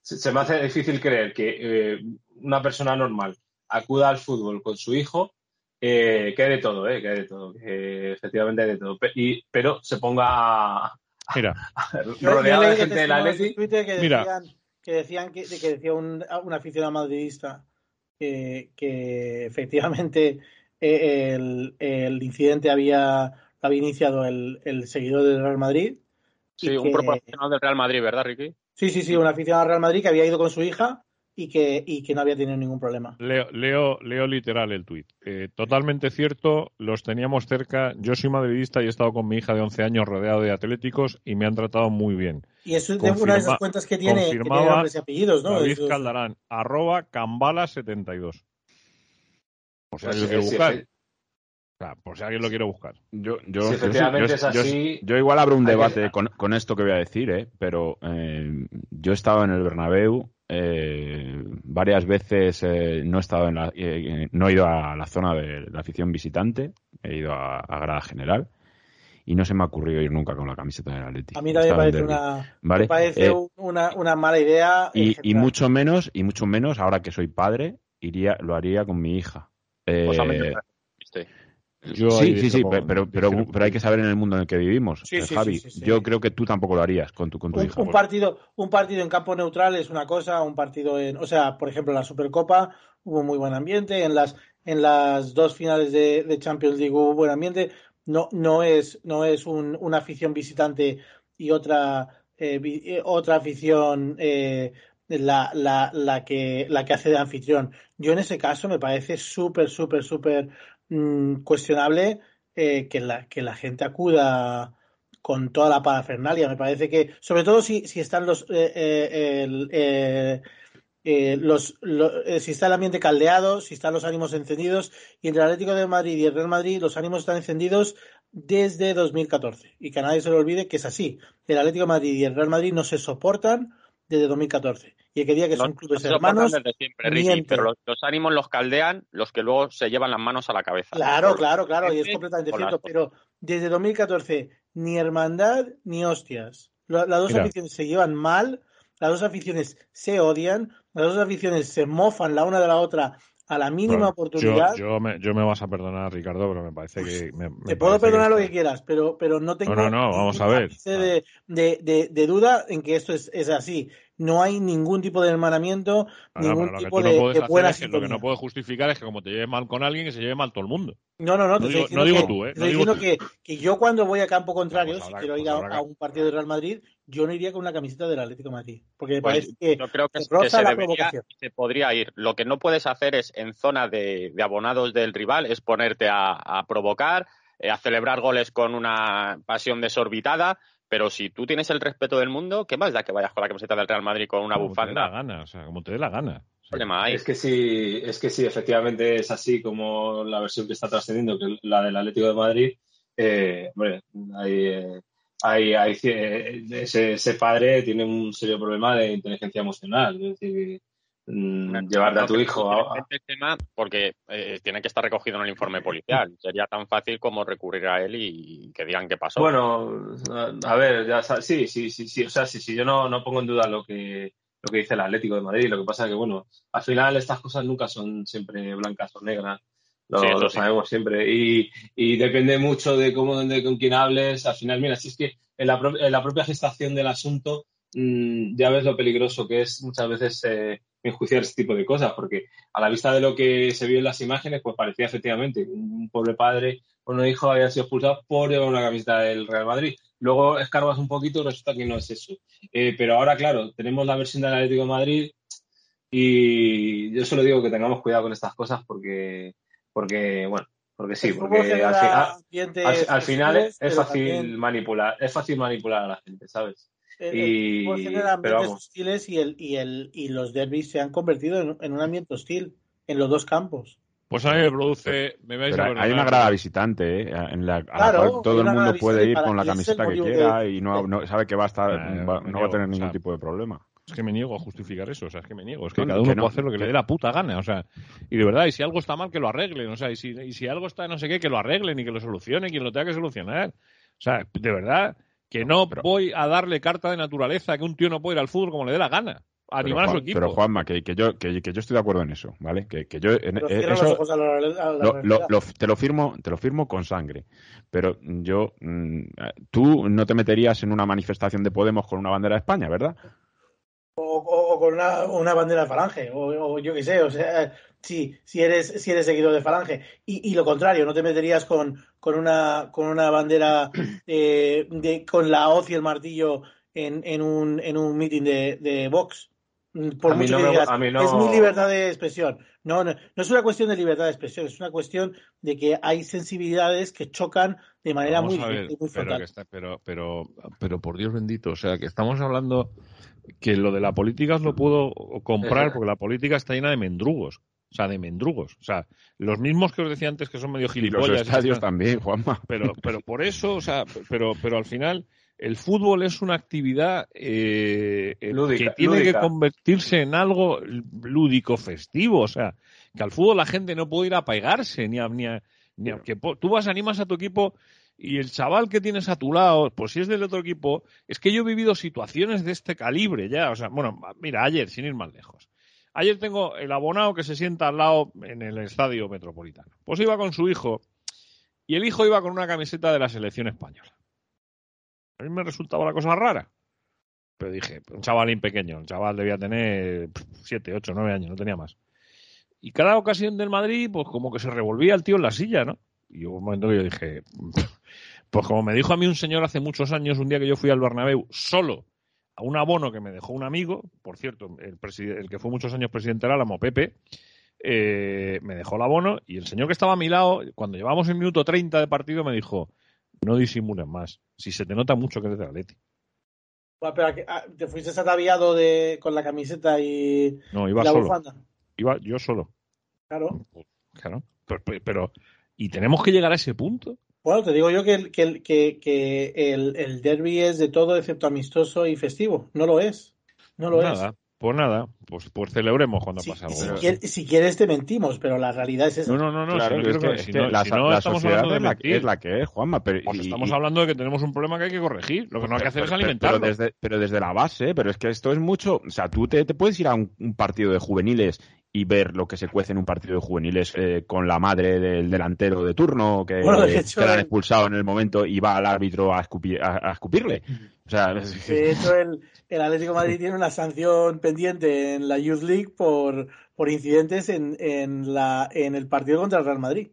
se, se me hace difícil creer que eh, una persona normal acuda al fútbol con su hijo eh, que hay de todo, eh, que hay de todo, que efectivamente hay de todo, Pe- y, pero se ponga a- Mira, rodeado de gente del Atleti. en Twitter que Mira. decían que decían que, que decía un, un aficionado madridista que, que efectivamente eh, el, el incidente había había iniciado el, el seguidor del Real Madrid. Sí, un que- proporcional del Real Madrid, ¿verdad, Ricky? Sí, sí, sí, un aficionado al Real Madrid que había ido con su hija y que, y que no había tenido ningún problema. Leo, leo, leo literal el tuit. Eh, totalmente cierto, los teníamos cerca. Yo soy madridista y he estado con mi hija de 11 años rodeado de atléticos y me han tratado muy bien. Y eso es de una de esas cuentas que tiene, que tiene nombres y apellidos, ¿no? David Caldarán, arroba Cambala72. Por si Pues alguien lo quiere sí, buscar. sí. O sea, por si alguien lo quiere buscar. Yo, yo, Si yo efectivamente yo- es así, yo igual abro un que- debate con, con esto que voy a decir, ¿eh? pero eh, yo he estado en el Bernabéu eh, varias veces, eh, no he estado en la, eh, no he ido a la zona de la afición visitante, he ido a, a grada general y no se me ha ocurrido ir nunca con la camiseta del Atlético. A mí también me parece una, ¿Vale? me parece Eh, un- una, una mala idea. y, mucho menos, y mucho menos ahora que soy padre, iría, lo haría con mi hija. Pues a mí me Eh, parece triste. Yo sí, sí, sí, pero, pero, pero, pero hay que saber en el mundo en el que vivimos. Sí, Eh, sí, Javi, sí, sí, sí. yo creo que tú tampoco lo harías con tu, con tu un, hija. un partido un partido en campo neutral es una cosa un partido en o sea por ejemplo en la Supercopa hubo muy buen ambiente en las en las dos finales de, de Champions League hubo buen ambiente no no es no es un- una afición visitante y otra eh, vi- eh, otra afición eh, la, la, la que la que hace de anfitrión yo en ese caso me parece súper súper súper mm, cuestionable eh, que la que la gente acuda con toda la parafernalia. Me parece que, sobre todo si, si están los, eh, eh, eh, eh, los, lo- eh, si está el ambiente caldeado, si están los ánimos encendidos, y entre el Atlético de Madrid y el Real Madrid los ánimos están encendidos desde 2014. Y que nadie se le olvide que es así. El Atlético de Madrid y el Real Madrid no se soportan desde 2014. Y el que diga que son Los- clubes los soportan hermanos, desde siempre, Ricky, pero los, los ánimos los caldean los que luego se llevan las manos a la cabeza. Claro, Por- claro, claro, y es completamente cierto, pero desde 2014 ni hermandad ni hostias. La- Las dos Mira. aficiones se llevan mal, las dos aficiones se odian, las dos aficiones se mofan la una de la otra a la mínima Bueno, oportunidad. Yo, yo, me, yo me vas a perdonar, Ricardo, pero me parece que. me- me Te puedo perdonar lo está- que quieras, pero, pero no tengo No, no, no, vamos a ver. de, de, de- de duda en que esto es, es así. No hay ningún tipo de hermanamiento, ningún tipo tú no de, de buena es que lo que no puedes justificar es que como te lleves mal con alguien, que se lleve mal todo el mundo. No, no, no, te No estoy digo- diciendo, no digo que, tú, ¿eh? No estoy digo diciendo que, que yo cuando voy a campo contrario, Vamos, si quiero ir pues a, un partido de Real Madrid, yo no iría con una camiseta del Atlético de Madrid, porque me Pues parece que yo creo que, se se la debería se podría ir. Lo que no puedes hacer es en zona de, de abonados del rival es ponerte a, a provocar, eh, a celebrar goles con una pasión desorbitada. Pero si tú tienes el respeto del mundo, ¿qué más da que vayas con la camiseta del Real Madrid con una Como te dé la bufanda? gana, o sea, como te dé la gana. ¿Qué problema hay? Es que sí, es que sí, efectivamente es así como la versión que está trascendiendo, que es la del Atlético de Madrid. Eh, hombre, hay, eh, hay, hay- eh, ese, ese padre tiene un serio problema de inteligencia emocional. Es decir, mm, llevarte a tu hijo a, el tema porque eh, tiene que estar recogido en el informe policial. Sería tan fácil como recurrir a él y que digan qué pasó. Bueno, a, ver, ya sí, sí, sí, sí, o sea, sí, sí, yo no, no pongo en duda lo que lo que dice el Atlético de Madrid. Lo que pasa es que, bueno, al final estas cosas nunca son siempre blancas o negras. Lo, Sí, sí. sabemos siempre. Y, y depende mucho de cómo, de con quién hables. Al final, mira, si es que en la, pro- en la propia gestación del asunto mm, ya ves lo peligroso que es muchas veces eh, enjuiciar este tipo de cosas, porque a la vista de lo que se vio en las imágenes, pues parecía efectivamente un pobre padre o un hijo había sido expulsado por llevar una camiseta del Real Madrid. Luego escarbas un poquito y resulta que no es eso. Eh, pero ahora, claro, tenemos la versión del Atlético de Madrid y yo solo digo que tengamos cuidado con estas cosas porque, porque bueno, porque sí, porque al, fi- al- final es, fácil manipular, es fácil manipular a la gente, ¿sabes? El, Y- el genera ambientes hostiles y, el, y, el, y los derbis se han convertido en, en un ambiente hostil en los dos campos. Pues a mí me produce. Me vais a hay una grada visitante, ¿eh? En la, a la Claro, cual todo el mundo puede ir con la camiseta que quiera de- y no, no- sabe que va a estar, Eh, va- no va a tener o ningún sea, tipo de problema. Es que me niego a justificar eso, o sea, es que me niego. Es que cada uno que no, puede hacer lo que que- le dé la puta gana, o sea, y de verdad, y si algo está mal, que lo arreglen, o sea, y si, y si algo está no sé qué, que lo arreglen y que lo solucione quien lo tenga que solucionar. O sea, de verdad, que no Pero- voy a darle carta de naturaleza, que un tío no puede ir al fútbol como le dé la gana, a Pero, animar a su equipo. pero Juanma, que, que yo, que, que yo estoy de acuerdo en eso, ¿vale? Que, que yo en- Pero eh, cierra los eso ojos a la, a la lo- lo- realidad. lo- te lo firmo, te lo firmo con sangre. Pero yo, mm, tú no te meterías en una manifestación de Podemos con una bandera de España, ¿verdad? o, o- o con una, una bandera de falange, o, o yo qué sé, o sea, si, si eres si eres seguidor de falange. Y, y lo contrario, no te meterías con, con una con una bandera eh, de, con la hoz y el martillo en, en un en un meeting de, de Vox. Mm, Por A mí mucho no que me- digas, a mí no- es mi libertad de expresión. No, no, no es una cuestión de libertad de expresión, es una cuestión de que hay sensibilidades que chocan de manera Vamos muy a ver, muy pero, que está- pero, pero, pero por Dios bendito, o sea, que estamos hablando que lo de la política os lo puedo comprar porque la política está llena de mendrugos. O sea, de mendrugos. O sea, los mismos que os decía antes que son medio Y los gilipollas. estadios están- también, Juanma. pero, pero por eso, o sea, pero, pero al final el fútbol es una actividad eh, eh, Lúdica, que tiene lúdica. que convertirse en algo lúdico festivo, o sea, que al fútbol la gente no puede ir a pegarse ni a, ni a- ni a- que po- tú vas animas a tu equipo y el chaval que tienes a tu lado, pues si es del otro equipo, es que yo he vivido situaciones de este calibre ya, o sea, bueno, mira, ayer sin ir más lejos. Ayer tengo el abonado que se sienta al lado en el estadio metropolitano. Pues iba con su hijo y el hijo iba con una camiseta de la selección española. A mí me resultaba la cosa rara. Pero dije, un chavalín pequeño, un chaval debía tener 7, 8, 9 años, no tenía más. Y cada ocasión del Madrid, pues como que se revolvía el tío en la silla, ¿no? Y hubo un momento que yo dije, pues como me dijo a mí un señor hace muchos años, un día que yo fui al Bernabéu solo a un abono que me dejó un amigo, por cierto, el, el que fue muchos años presidente del Álamo, Pepe, eh, me dejó el abono y el señor que estaba a mi lado, cuando llevábamos el minuto 30 de partido, me dijo, no disimules más, si se te nota mucho que eres de Atleti. Bueno, pero, ¿Te fuiste ataviado de, con la camiseta y, No, y iba la solo, bufanda? iba yo solo, Claro. claro. Pero, pero- pero- ¿y tenemos que llegar a ese punto? Bueno, te digo yo que, el, que, el, que, que el, el derby es de todo excepto amistoso y festivo. No lo es. No lo nada, pues nada, pues, pues celebremos cuando es. Si, pase algo. si quieres te mentimos, pero la realidad es esa. No, no, no, no, Claro, es que, es si no- la, si no la estamos sociedad hablando de es la, es que es, Juanma. Pero, y- estamos y- hablando de que tenemos un problema que hay que corregir. Lo que no hay que hacer es alimentarlo. Pero desde, pero desde la base, pero es que esto es mucho. O sea, tú te, te puedes ir a un, un partido de juveniles y ver lo que se cuece en un partido de juveniles eh, con la madre del delantero de turno que, Bueno, de hecho, que la han el- expulsado en el momento y va al árbitro a, escupi- a, a escupirle. O sea, De hecho, el, el Atlético de Madrid tiene una sanción pendiente en la Youth League por, por incidentes en, en, la, en el partido contra el Real Madrid.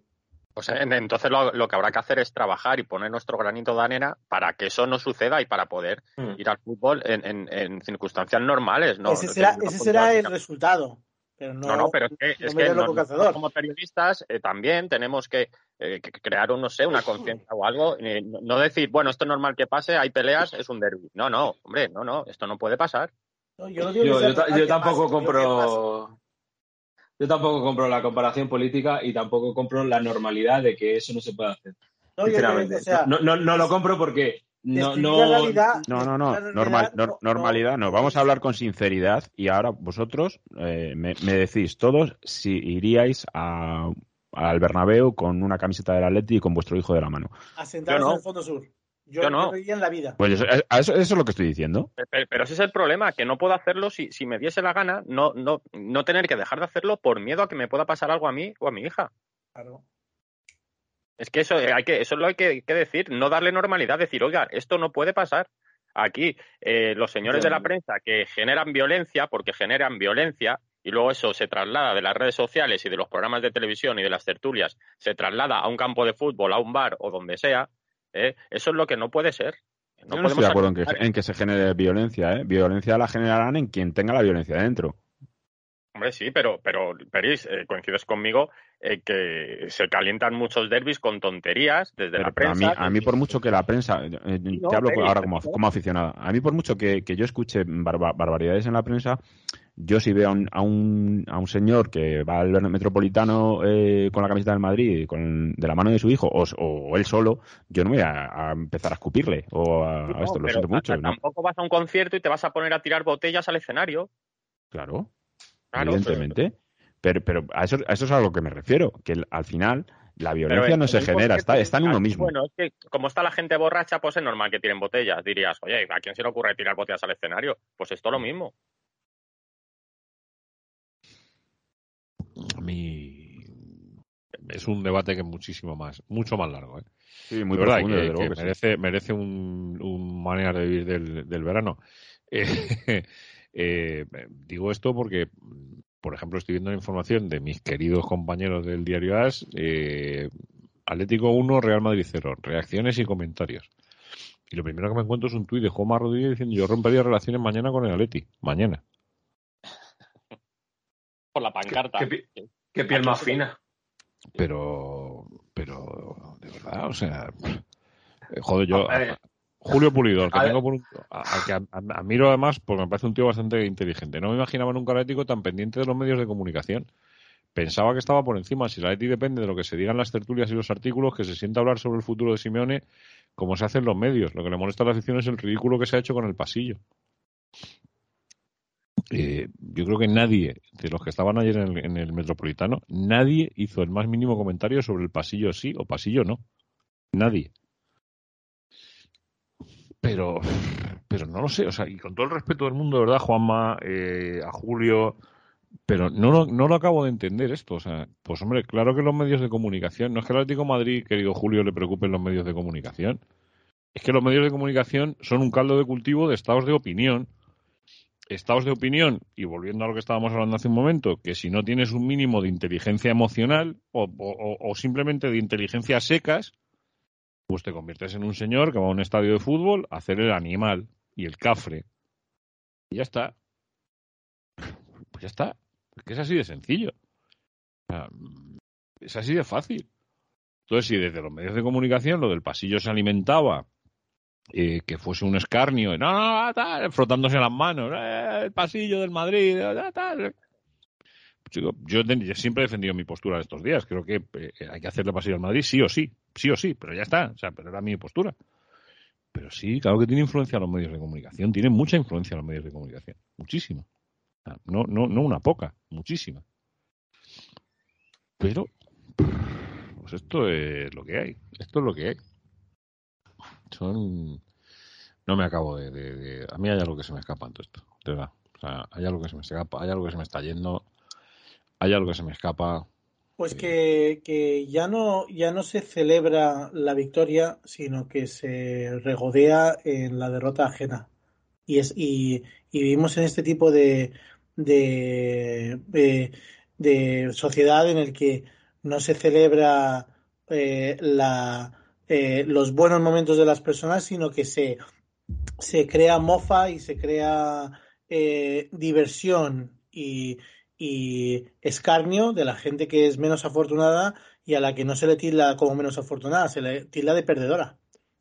Pues en- entonces lo, lo que habrá que hacer es trabajar y poner nuestro granito de arena para que eso no suceda y para poder Mm. ir al fútbol en, en- en circunstancias normales. No, ese será, ese será el resultado. Pero no, No, no, pero es que, no es no- como periodistas eh, también tenemos que, eh, que crear, un, no sé, una conciencia o algo. eh, no- decir, bueno, esto es normal que pase, hay peleas, es un derby. No, no, hombre, no, no, esto no puede pasar. No, yo Yo, yo yo tampoco pase, compro. Yo tampoco compro la comparación política y tampoco compro la normalidad de que eso no se puede hacer. No, yo- sinceramente. o sea, no, no, no lo compro porque no, no, realidad- No, no, no, la realidad normal, no- nor- normalidad no. Vamos a hablar con sinceridad y ahora vosotros eh, me, me decís todos si iríais a, al Bernabéu con una camiseta del Atleti y con vuestro hijo de la mano. a sentaros Yo no. en el fondo sur. Yo, Yo no. en la vida. Pues eso, a eso, eso es lo que estoy diciendo. Pero, pero ese es el problema, que no puedo hacerlo si, si me diese la gana, no, no, no tener que dejar de hacerlo por miedo a que me pueda pasar algo a mí o a mi hija. Claro. Es que eso, hay que, eso lo hay que, que decir, no darle normalidad, decir, oiga, esto no puede pasar. Aquí, eh, los señores de la prensa que generan violencia, porque generan violencia, y luego eso se traslada de las redes sociales y de los programas de televisión y de las tertulias, se traslada a un campo de fútbol, a un bar o donde sea, ¿eh? eso es lo que no puede ser. No Yo no estoy podemos de acuerdo en que, en que se genere violencia. ¿eh? Violencia la generarán en quien tenga la violencia dentro. Hombre, sí, pero, pero Peris, eh, coincides conmigo eh, que se calientan muchos derbis con tonterías desde Pero, la pero a, mí, prensa. a mí, por mucho que la prensa, eh, no, te hablo ahora como, como aficionada, a mí por mucho que, que yo escuche barba- barbaridades en la prensa, yo si veo a un, a un, a un señor que va al metropolitano eh, con la camiseta del Madrid, con, de la mano de su hijo, o, o él solo, yo no voy a, a empezar a escupirle o a, No, esto, lo siento mucho. Tampoco vas a un concierto y te vas a poner a tirar botellas al escenario. Claro, Claro, evidentemente. Pero, pero a, eso, a eso es a lo que me refiero, que el- al final la violencia en- no se genera, está, está en uno mismo. Bueno, es que como está la gente borracha, pues es normal que tiren botellas. Dirías, oye, ¿a quién se le ocurre tirar botellas al escenario? Pues esto lo mismo. A mí es un debate que es muchísimo más, mucho más largo. ¿eh? Sí, muy verdad, profundo, que, desde luego que que sí. merece, merece un, un manera de vivir del, del verano. Eh, eh, digo esto porque, por ejemplo, estoy viendo la información de mis queridos compañeros del diario AS, eh, Atlético 1, Real Madrid 0, reacciones y comentarios. Y lo primero que me encuentro es un tuit de Juanma Rodríguez diciendo yo rompería relaciones mañana con el Atleti. Mañana. Por la pancarta. ¿Qué, qué, qué piel más fina? Pero, pero, de verdad, o sea, eh, joder, yo, a, Julio Pulido, al que, tengo por un, al que admiro además, porque me parece un tío bastante inteligente. No me imaginaba nunca un Atlético tan pendiente de los medios de comunicación. Pensaba que estaba por encima. Si la Leti depende de lo que se digan las tertulias y los artículos, que se sienta a hablar sobre el futuro de Simeone, como se hacen los medios. Lo que le molesta a la afición es el ridículo que se ha hecho con el pasillo. Eh, yo creo que nadie de los que estaban ayer en el, en el, Metropolitano, nadie hizo el más mínimo comentario sobre el pasillo sí o pasillo no. Nadie. Pero, pero no lo sé, o sea, y con todo el respeto del mundo, verdad, Juanma, eh, a Julio, pero no lo, no lo acabo de entender esto. O sea, pues hombre, claro que los medios de comunicación, no es que el Atlético de Madrid, querido Julio, le preocupen los medios de comunicación. Es que los medios de comunicación son un caldo de cultivo de estados de opinión estados de opinión, y volviendo a lo que estábamos hablando hace un momento, que si no tienes un mínimo de inteligencia emocional o, o, o, simplemente de inteligencia secas, pues te conviertes en un señor que va a un estadio de fútbol a hacer el animal y el cafre. Y ya está. Pues ya está. Es que es así de sencillo. Es así de fácil. Entonces, si desde los medios de comunicación lo del pasillo se alimentaba eh, que fuese un escarnio, no, no, tal, frotándose las manos, eh, el pasillo del Madrid, eh. Yo, siempre he defendido mi postura de estos días. Creo que eh, hay que hacerle pasillo al Madrid, sí o sí, sí o sí, pero ya está. O sea, pero era mi postura. Pero sí, claro que tiene influencia los medios de comunicación, tiene mucha influencia los medios de comunicación, muchísima. No, no, no una poca, muchísima. Pero, pues esto es lo que hay, esto es lo que hay son no me acabo de, a mí hay algo que se me escapa en todo esto de verdad o sea hay algo que se me escapa hay algo que se me está yendo hay algo que se me escapa pues que, que ya no ya no se celebra la victoria sino que se regodea en la derrota ajena. Y es y, y vivimos en este tipo de de, de, de sociedad en el que no se celebra eh, la eh, los buenos momentos de las personas, sino que se, se crea mofa y se crea eh, diversión. Y, y, escarnio de la gente que es menos afortunada y a la que no se le tilda como menos afortunada, se le tilda de perdedora.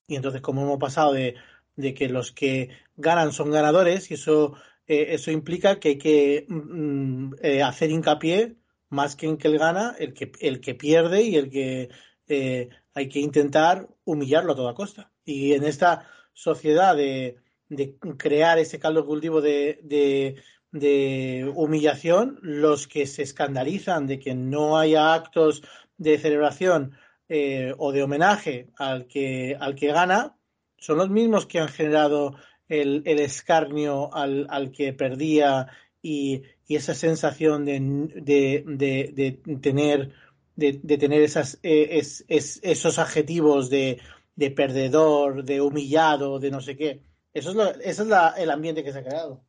Y entonces, como hemos pasado de, de que los que ganan son ganadores, y eso, eh, eso implica que hay que mm, eh, hacer hincapié más que en que él gana, el que, el que pierde y el que eh, hay que intentar humillarlo a toda costa. Y en esta sociedad de, de crear ese caldo cultivo de, de, humillación, los que se escandalizan de que no haya actos de celebración eh, o de homenaje al que, al que gana, son los mismos que han generado el, el escarnio al, al, que perdía y, y esa sensación de, de tener de, de tener esas, es, es, esos adjetivos de, de, perdedor, de humillado, de no sé qué. Eso es, lo, eso es la, el ambiente que se ha creado.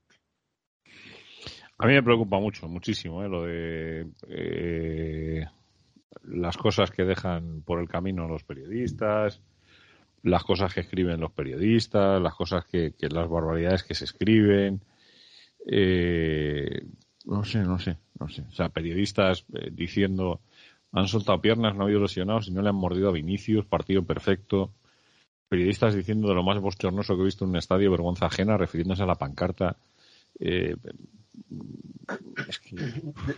A mí me preocupa mucho, muchísimo, ¿eh? lo de eh, las cosas que dejan por el camino los periodistas, las cosas que escriben los periodistas, las cosas que, que las barbaridades que se escriben. Eh, no sé, no sé, no sé. O sea, periodistas eh, diciendo han soltado piernas, no ha habido lesionados y no le han mordido a Vinicius, partido perfecto. Periodistas diciendo de lo más bochornoso que he visto en un estadio, vergüenza ajena, refiriéndose a la pancarta. Eh,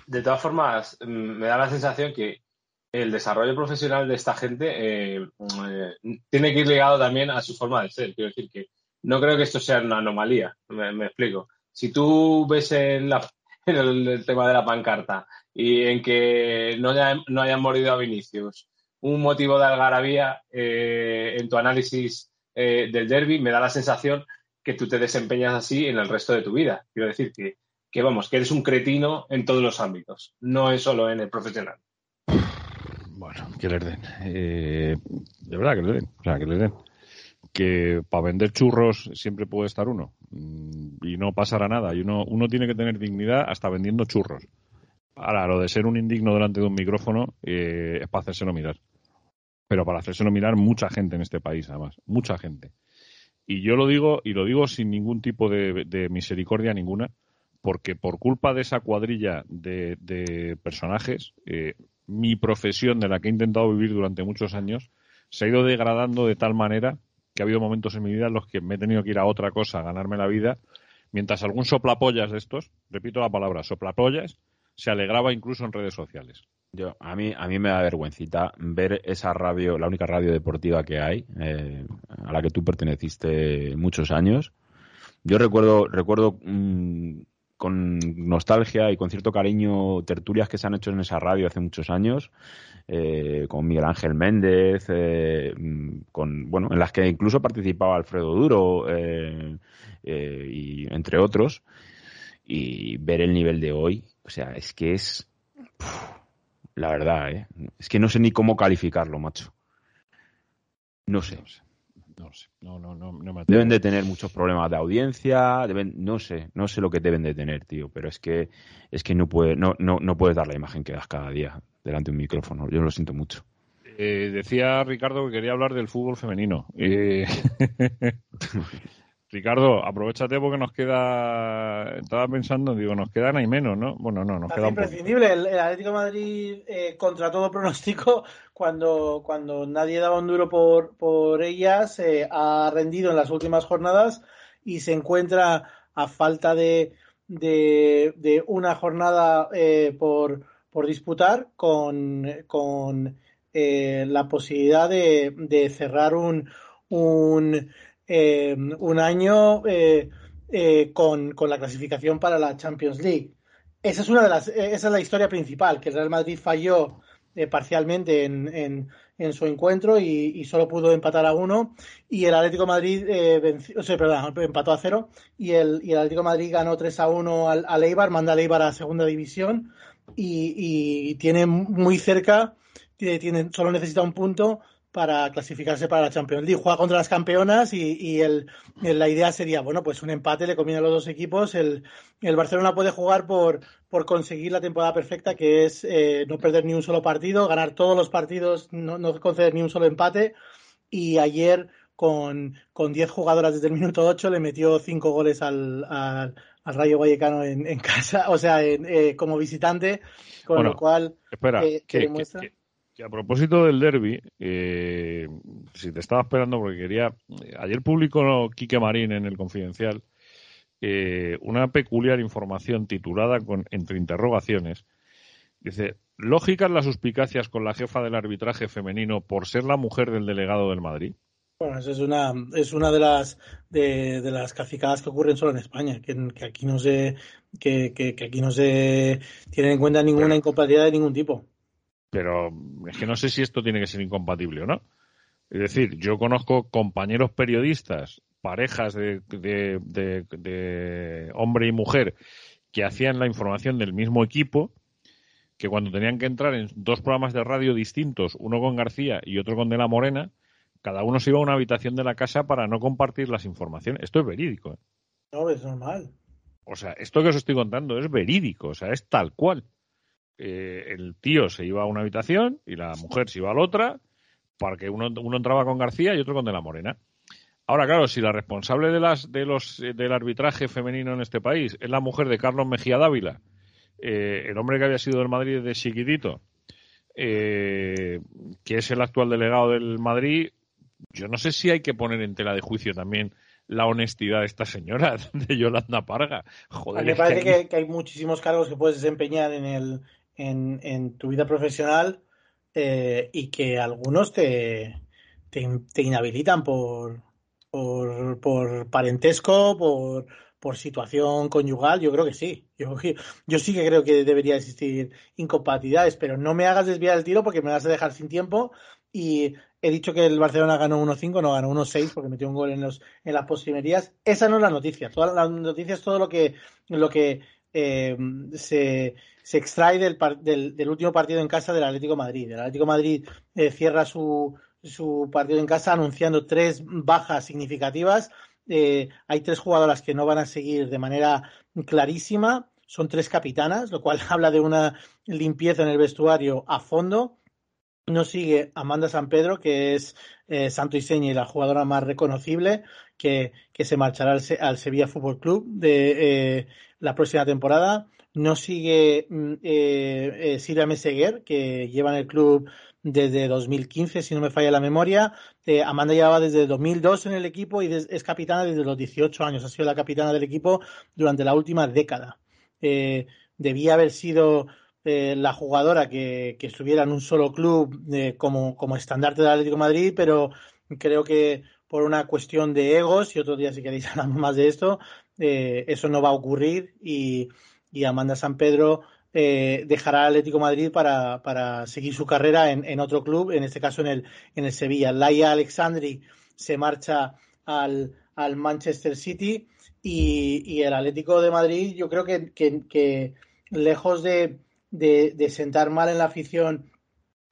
de, todas formas, mm, me da la sensación que el desarrollo profesional de esta gente eh, eh, tiene que ir ligado también a su forma de ser. Quiero decir que no creo que esto sea una anomalía. Me, explico. Si tú ves en, el, tema de la pancarta y en que no, haya, hayan morido a Vinicius. Un motivo de algarabía eh, en tu análisis del derby me da la sensación que tú te desempeñas así en el resto de tu vida. Quiero decir que, que vamos, que eres un cretino en todos los ámbitos, no es solo en el profesional. Bueno, que les den. Eh, de verdad que les den. O sea, que les den. Que para vender churros siempre puede estar uno mm, y no pasará nada. Y uno, uno tiene que tener dignidad hasta vendiendo churros. Ahora, lo de ser un indigno delante de un micrófono eh, es para hacérselo mirar. Pero para hacérselo mirar mucha gente en este país, además. Mucha gente. Y yo lo digo, y lo digo sin ningún tipo de, de misericordia ninguna, porque por culpa de esa cuadrilla de, personajes, eh, mi profesión de la que he intentado vivir durante muchos años se ha ido degradando de tal manera que ha habido momentos en mi vida en los que me he tenido que ir a otra cosa a ganarme la vida, mientras algún soplapollas de estos, repito la palabra, soplapollas, se alegraba incluso en redes sociales. Yo, a mí, a mí me da vergüencita ver esa radio, la única radio deportiva que hay, eh, a la que tú perteneciste muchos años. Yo recuerdo, recuerdo mm, con nostalgia y con cierto cariño tertulias que se han hecho en esa radio hace muchos años, eh, con Miguel Ángel Méndez, eh, mm, con, bueno, en las que incluso participaba Alfredo Duro, eh, y entre otros, y ver el nivel de hoy, o sea, es que es, la verdad, es que no sé ni cómo calificarlo, macho. No sé, no, no, no, no me atrevo. Deben de tener muchos problemas de audiencia, deben, no sé, no sé lo que deben de tener, tío, pero es que es que no puede, no, no, no puedes dar la imagen que das cada día delante de un micrófono. Yo lo siento mucho. Eh, decía Ricardo que quería hablar del fútbol femenino. Eh, Ricardo, aprovechate porque nos queda. Estaba pensando, digo, nos quedan ahí menos, ¿no? Bueno, no, nos queda un poco. imprescindible. El, el Atlético de Madrid, eh, contra todo pronóstico, cuando, cuando nadie daba un duro por, por ellas, eh, ha rendido en las últimas jornadas y se encuentra a falta de, de, de una jornada eh, por, por disputar con, con eh, la posibilidad de, de cerrar un, un, eh, un año eh, eh, con, con la clasificación para la Champions League. Esa es una de las, eh, esa es la historia principal, que el Real Madrid falló eh, parcialmente en, en, en su encuentro y, y solo pudo empatar a uno. Y el Atlético de Madrid eh, venció, o sea, perdón, empató a cero. Y el, y el Atlético de Madrid ganó 3 a 1 al, al Eibar, manda al Eibar a segunda división. Y, y tiene muy cerca, tiene, solo necesita un punto para clasificarse para la Champions League. Juega contra las campeonas y, y el, la idea sería, bueno, pues un empate le conviene a los dos equipos. El, el Barcelona puede jugar por, por conseguir la temporada perfecta, que es eh, no perder ni un solo partido, ganar todos los partidos, no, no conceder ni un solo empate. Y ayer, con, con 10 jugadoras desde el minuto 8, le metió 5 goles al, al, al Rayo Vallecano en, en casa, o sea, en, eh, como visitante, con Bueno, lo cual Espera, eh, que, que que-. Que- a propósito del derby, eh, si te estaba esperando porque quería. Ayer publicó Quique Marín en el Confidencial eh, una peculiar información titulada con entre interrogaciones. Dice: Lógicas las suspicacias con la jefa del arbitraje femenino por ser la mujer del delegado del Madrid. Bueno, eso es una, es una de las de, de las cacicadas que ocurren solo en España, que, que aquí no se, que, que, que aquí no se tiene en cuenta ninguna incompatibilidad de ningún tipo. Pero es que no sé si esto tiene que ser incompatible o no. Es decir, yo conozco compañeros periodistas, parejas de, de- de- de hombre y mujer, que hacían la información del mismo equipo, que cuando tenían que entrar en dos programas de radio distintos, uno con García y otro con De la Morena, cada uno se iba a una habitación de la casa para no compartir las informaciones. Esto es verídico. ¿eh? No, es normal. O sea, esto que os estoy contando es verídico, o sea, es tal cual. Eh, el tío se iba a una habitación y la mujer se iba a la otra, para que uno, uno entraba con García y otro con De la Morena. Ahora, claro, si la responsable de las, de los, eh, del arbitraje femenino en este país es la mujer de Carlos Mejía Dávila, eh, el hombre que había sido del Madrid de chiquitito, eh, que es el actual delegado del Madrid, yo no sé si hay que poner en tela de juicio también la honestidad de esta señora, de Yolanda Parga. Joder, me parece que hay muchísimos cargos que puedes desempeñar en el en, en tu vida profesional eh, y que algunos te, te, te inhabilitan por, por, por parentesco, por, por situación conyugal. Yo creo que sí. Yo, yo sí que creo que debería existir incompatibilidades, pero no me hagas desviar el tiro porque me vas a dejar sin tiempo. Y he dicho que el Barcelona ganó 1-5, no ganó 1-6 porque metió un gol en, los, en las postrimerías. Esa no es la noticia. Toda la noticia es todo lo que, lo que eh, se, se extrae del, del, del último partido en casa del Atlético Madrid. El Atlético Madrid eh, cierra su, su partido en casa anunciando tres bajas significativas. Eh, hay tres jugadoras que no van a seguir de manera clarísima. Son tres capitanas, lo cual habla de una limpieza en el vestuario a fondo. No sigue Amanda San Pedro, que es eh, santo y seña y la jugadora más reconocible, que, se marchará al, al Sevilla Fútbol Club de eh, la próxima temporada. No sigue mm, eh, eh, Meseguer, que lleva en el club desde 2015, si no me falla la memoria. Eh, Amanda llevaba desde 2002 en el equipo y es capitana desde los 18 años. Ha sido la capitana del equipo durante la última década. Debía haber sido la jugadora que, estuviera en un solo club como, como estandarte del Atlético Madrid, pero creo que por una cuestión de egos, y otro día si queréis hablamos más de esto, eh, eso no va a ocurrir y, y Amanda San Pedro eh, dejará Atlético Madrid para, para seguir su carrera en, en otro club, en este caso en el, en el Sevilla. Laia Alexandri se marcha al, al Manchester City y, y el Atlético de Madrid yo creo que, que- lejos de- de sentar mal en la afición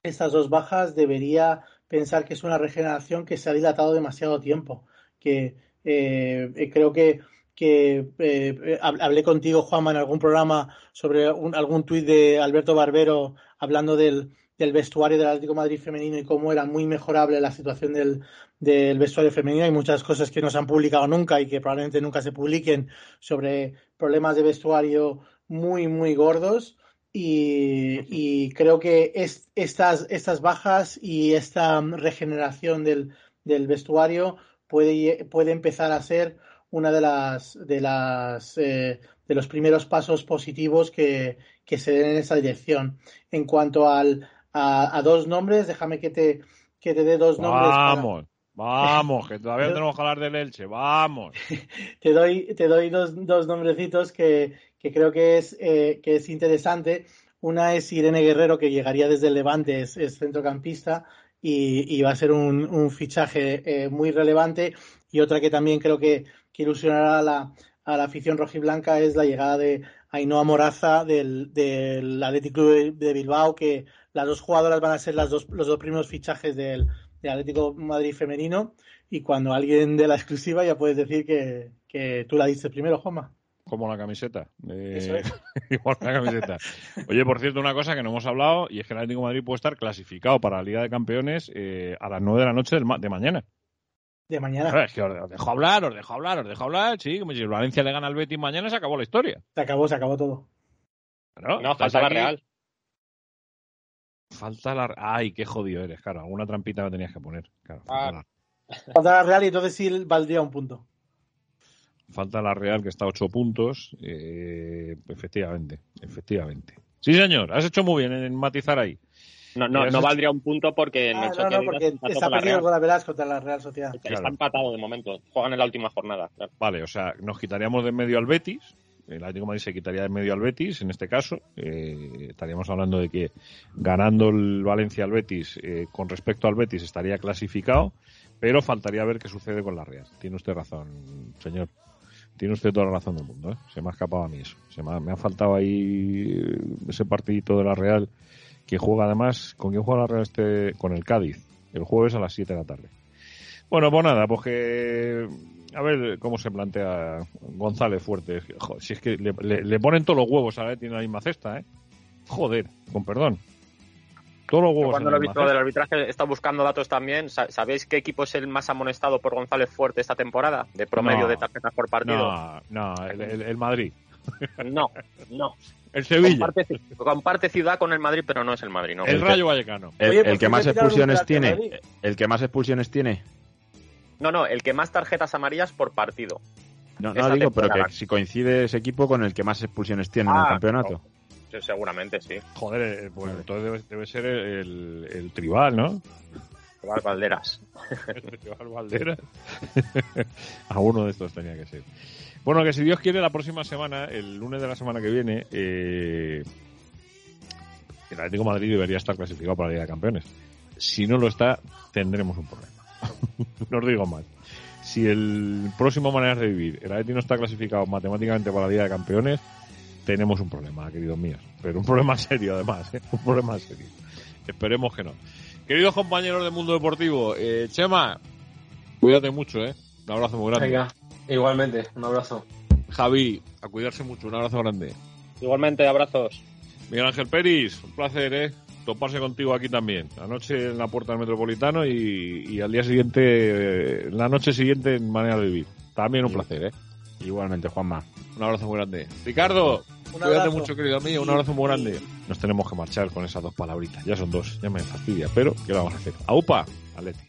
estas dos bajas debería pensar que es una regeneración que se ha dilatado demasiado tiempo. Que eh, eh, creo que, que eh, hab- hablé contigo, Juanma, en algún programa sobre un- algún tuit de Alberto Barbero hablando del, del vestuario del Atlético Madrid femenino y cómo era muy mejorable la situación del, del vestuario femenino. Hay muchas cosas que no se han publicado nunca y que probablemente nunca se publiquen sobre problemas de vestuario muy, muy gordos. Y, y creo que es, estas, estas bajas y esta regeneración del, del vestuario puede, puede empezar a ser una de las de las eh, de los primeros pasos positivos que, que se den en esa dirección. En cuanto al, a, a dos nombres, déjame que te, que te dé dos nombres. para- Vamos, vamos, que todavía tenemos que hablar del Elche, vamos. te doy, te doy dos, dos nombrecitos que, que creo que es, eh, que es interesante. Una es Irene Guerrero, que llegaría desde el Levante, es, es centrocampista y, y va a ser un, un fichaje eh, muy relevante. Y otra que también creo que, que ilusionará a la, a la afición rojiblanca es la llegada de Ainhoa Moraza del, del Athletic Club de, Bilbao, que las dos jugadoras van a ser las dos, los dos primeros fichajes del, del Atlético Madrid femenino. Y cuando alguien de la exclusiva ya puedes decir que, que tú la diste primero, Juanma. Como la camiseta. Eh, Eso es. igual la camiseta. Oye, por cierto, una cosa que no hemos hablado, y es que el Atlético de Madrid puede estar clasificado para la Liga de Campeones eh, a las 9 de la noche del ma- de mañana. De mañana. Claro, es que os, dejo hablar, os dejo hablar, os dejo hablar. Sí, como si el Valencia le gana al Betis mañana, se acabó la historia. Se acabó, se acabó todo. No, falta la aquí- Real. Falta la. Ay, qué jodido eres, claro. Alguna trampita me tenías que poner. Claro, falta, Ah. la, Falta la Real y entonces sí valdría un punto. Falta la Real que está a 8 puntos. eh, efectivamente, efectivamente. Sí, señor, has hecho muy bien en matizar ahí. No, no, has no valdría un punto porque en Ah, el no, no, porque está perdido con la Velasco contra la Real Sociedad. Está Claro. empatado de momento. Juegan en la última jornada. claro. Vale, o sea, nos quitaríamos de en medio al Betis. El Atlético de Madrid se quitaría de en medio al Betis, en este caso. Eh, estaríamos hablando de que ganando el Valencia al Betis, eh, con respecto al Betis, estaría clasificado, pero faltaría ver qué sucede con la Real. Tiene usted razón, señor. Tiene usted toda la razón del mundo. ¿eh? Se me ha escapado a mí eso. Se me ha, me ha faltado ahí eh, ese partidito de la Real que juega además. ¿Con quién juega la Real este? Con el Cádiz. El jueves a las 7 de la tarde. Bueno, pues nada, pues que. A ver cómo se plantea González Fuerte. Si es que le ponen todos los huevos a la tiene la misma cesta, ¿eh? Joder, con perdón. Todos los Yo huevos cuando lo he visto del arbitraje he estado buscando datos también. Sa- ¿Sabéis qué equipo es el más amonestado por González Fuerte esta temporada? De promedio No. de tarjetas por partido. No, no, el, el- el Madrid. No, no. El Sevilla. Comparte, comparte ciudad con el Madrid, pero no es el Madrid, ¿no? El Rayo Vallecano. El, Oye, el pues que más expulsiones tiene, el que más expulsiones tiene. No, no, el que más tarjetas amarillas por partido. No, no digo, pero que si coincide ese equipo con el que más expulsiones tiene en el Ah, campeonato. Sí, seguramente sí. Joder, eh, pues entonces debe, debe ser el, el tribal, ¿no? Igual Valderas. El tribal Valderas. A uno de estos tenía que ser. Bueno, que si Dios quiere, la próxima semana, el lunes de la semana que viene, eh, el Atlético de Madrid debería estar clasificado para la Liga de Campeones. Si no lo está, tendremos un problema. no os digo más. Si el próximo Maneras de Vivir, el Atlético no está clasificado matemáticamente para la Liga de Campeones, tenemos un problema, queridos míos. Pero un problema serio, además. ¿eh? Un problema serio. Esperemos que no. Queridos compañeros del mundo deportivo, eh, Chema, cuídate mucho, ¿eh? Un abrazo muy grande. Venga, igualmente, un abrazo. Javi, a cuidarse mucho, un abrazo grande. Igualmente, abrazos. Miguel Ángel Peris, un placer, ¿eh? toparse contigo aquí también. Anoche en la puerta del Metropolitano y, y al día siguiente, eh, la noche siguiente en Manera de Vivir. También un Sí. placer, ¿eh? Igualmente, Juanma. Un abrazo muy grande. Ricardo, Un cuídate abrazo. mucho, querido mío. Un abrazo muy grande. Nos tenemos que marchar con esas dos palabritas. Ya son dos, ya me fastidia, pero ¿qué vamos a hacer? ¡Aupa! Atleti.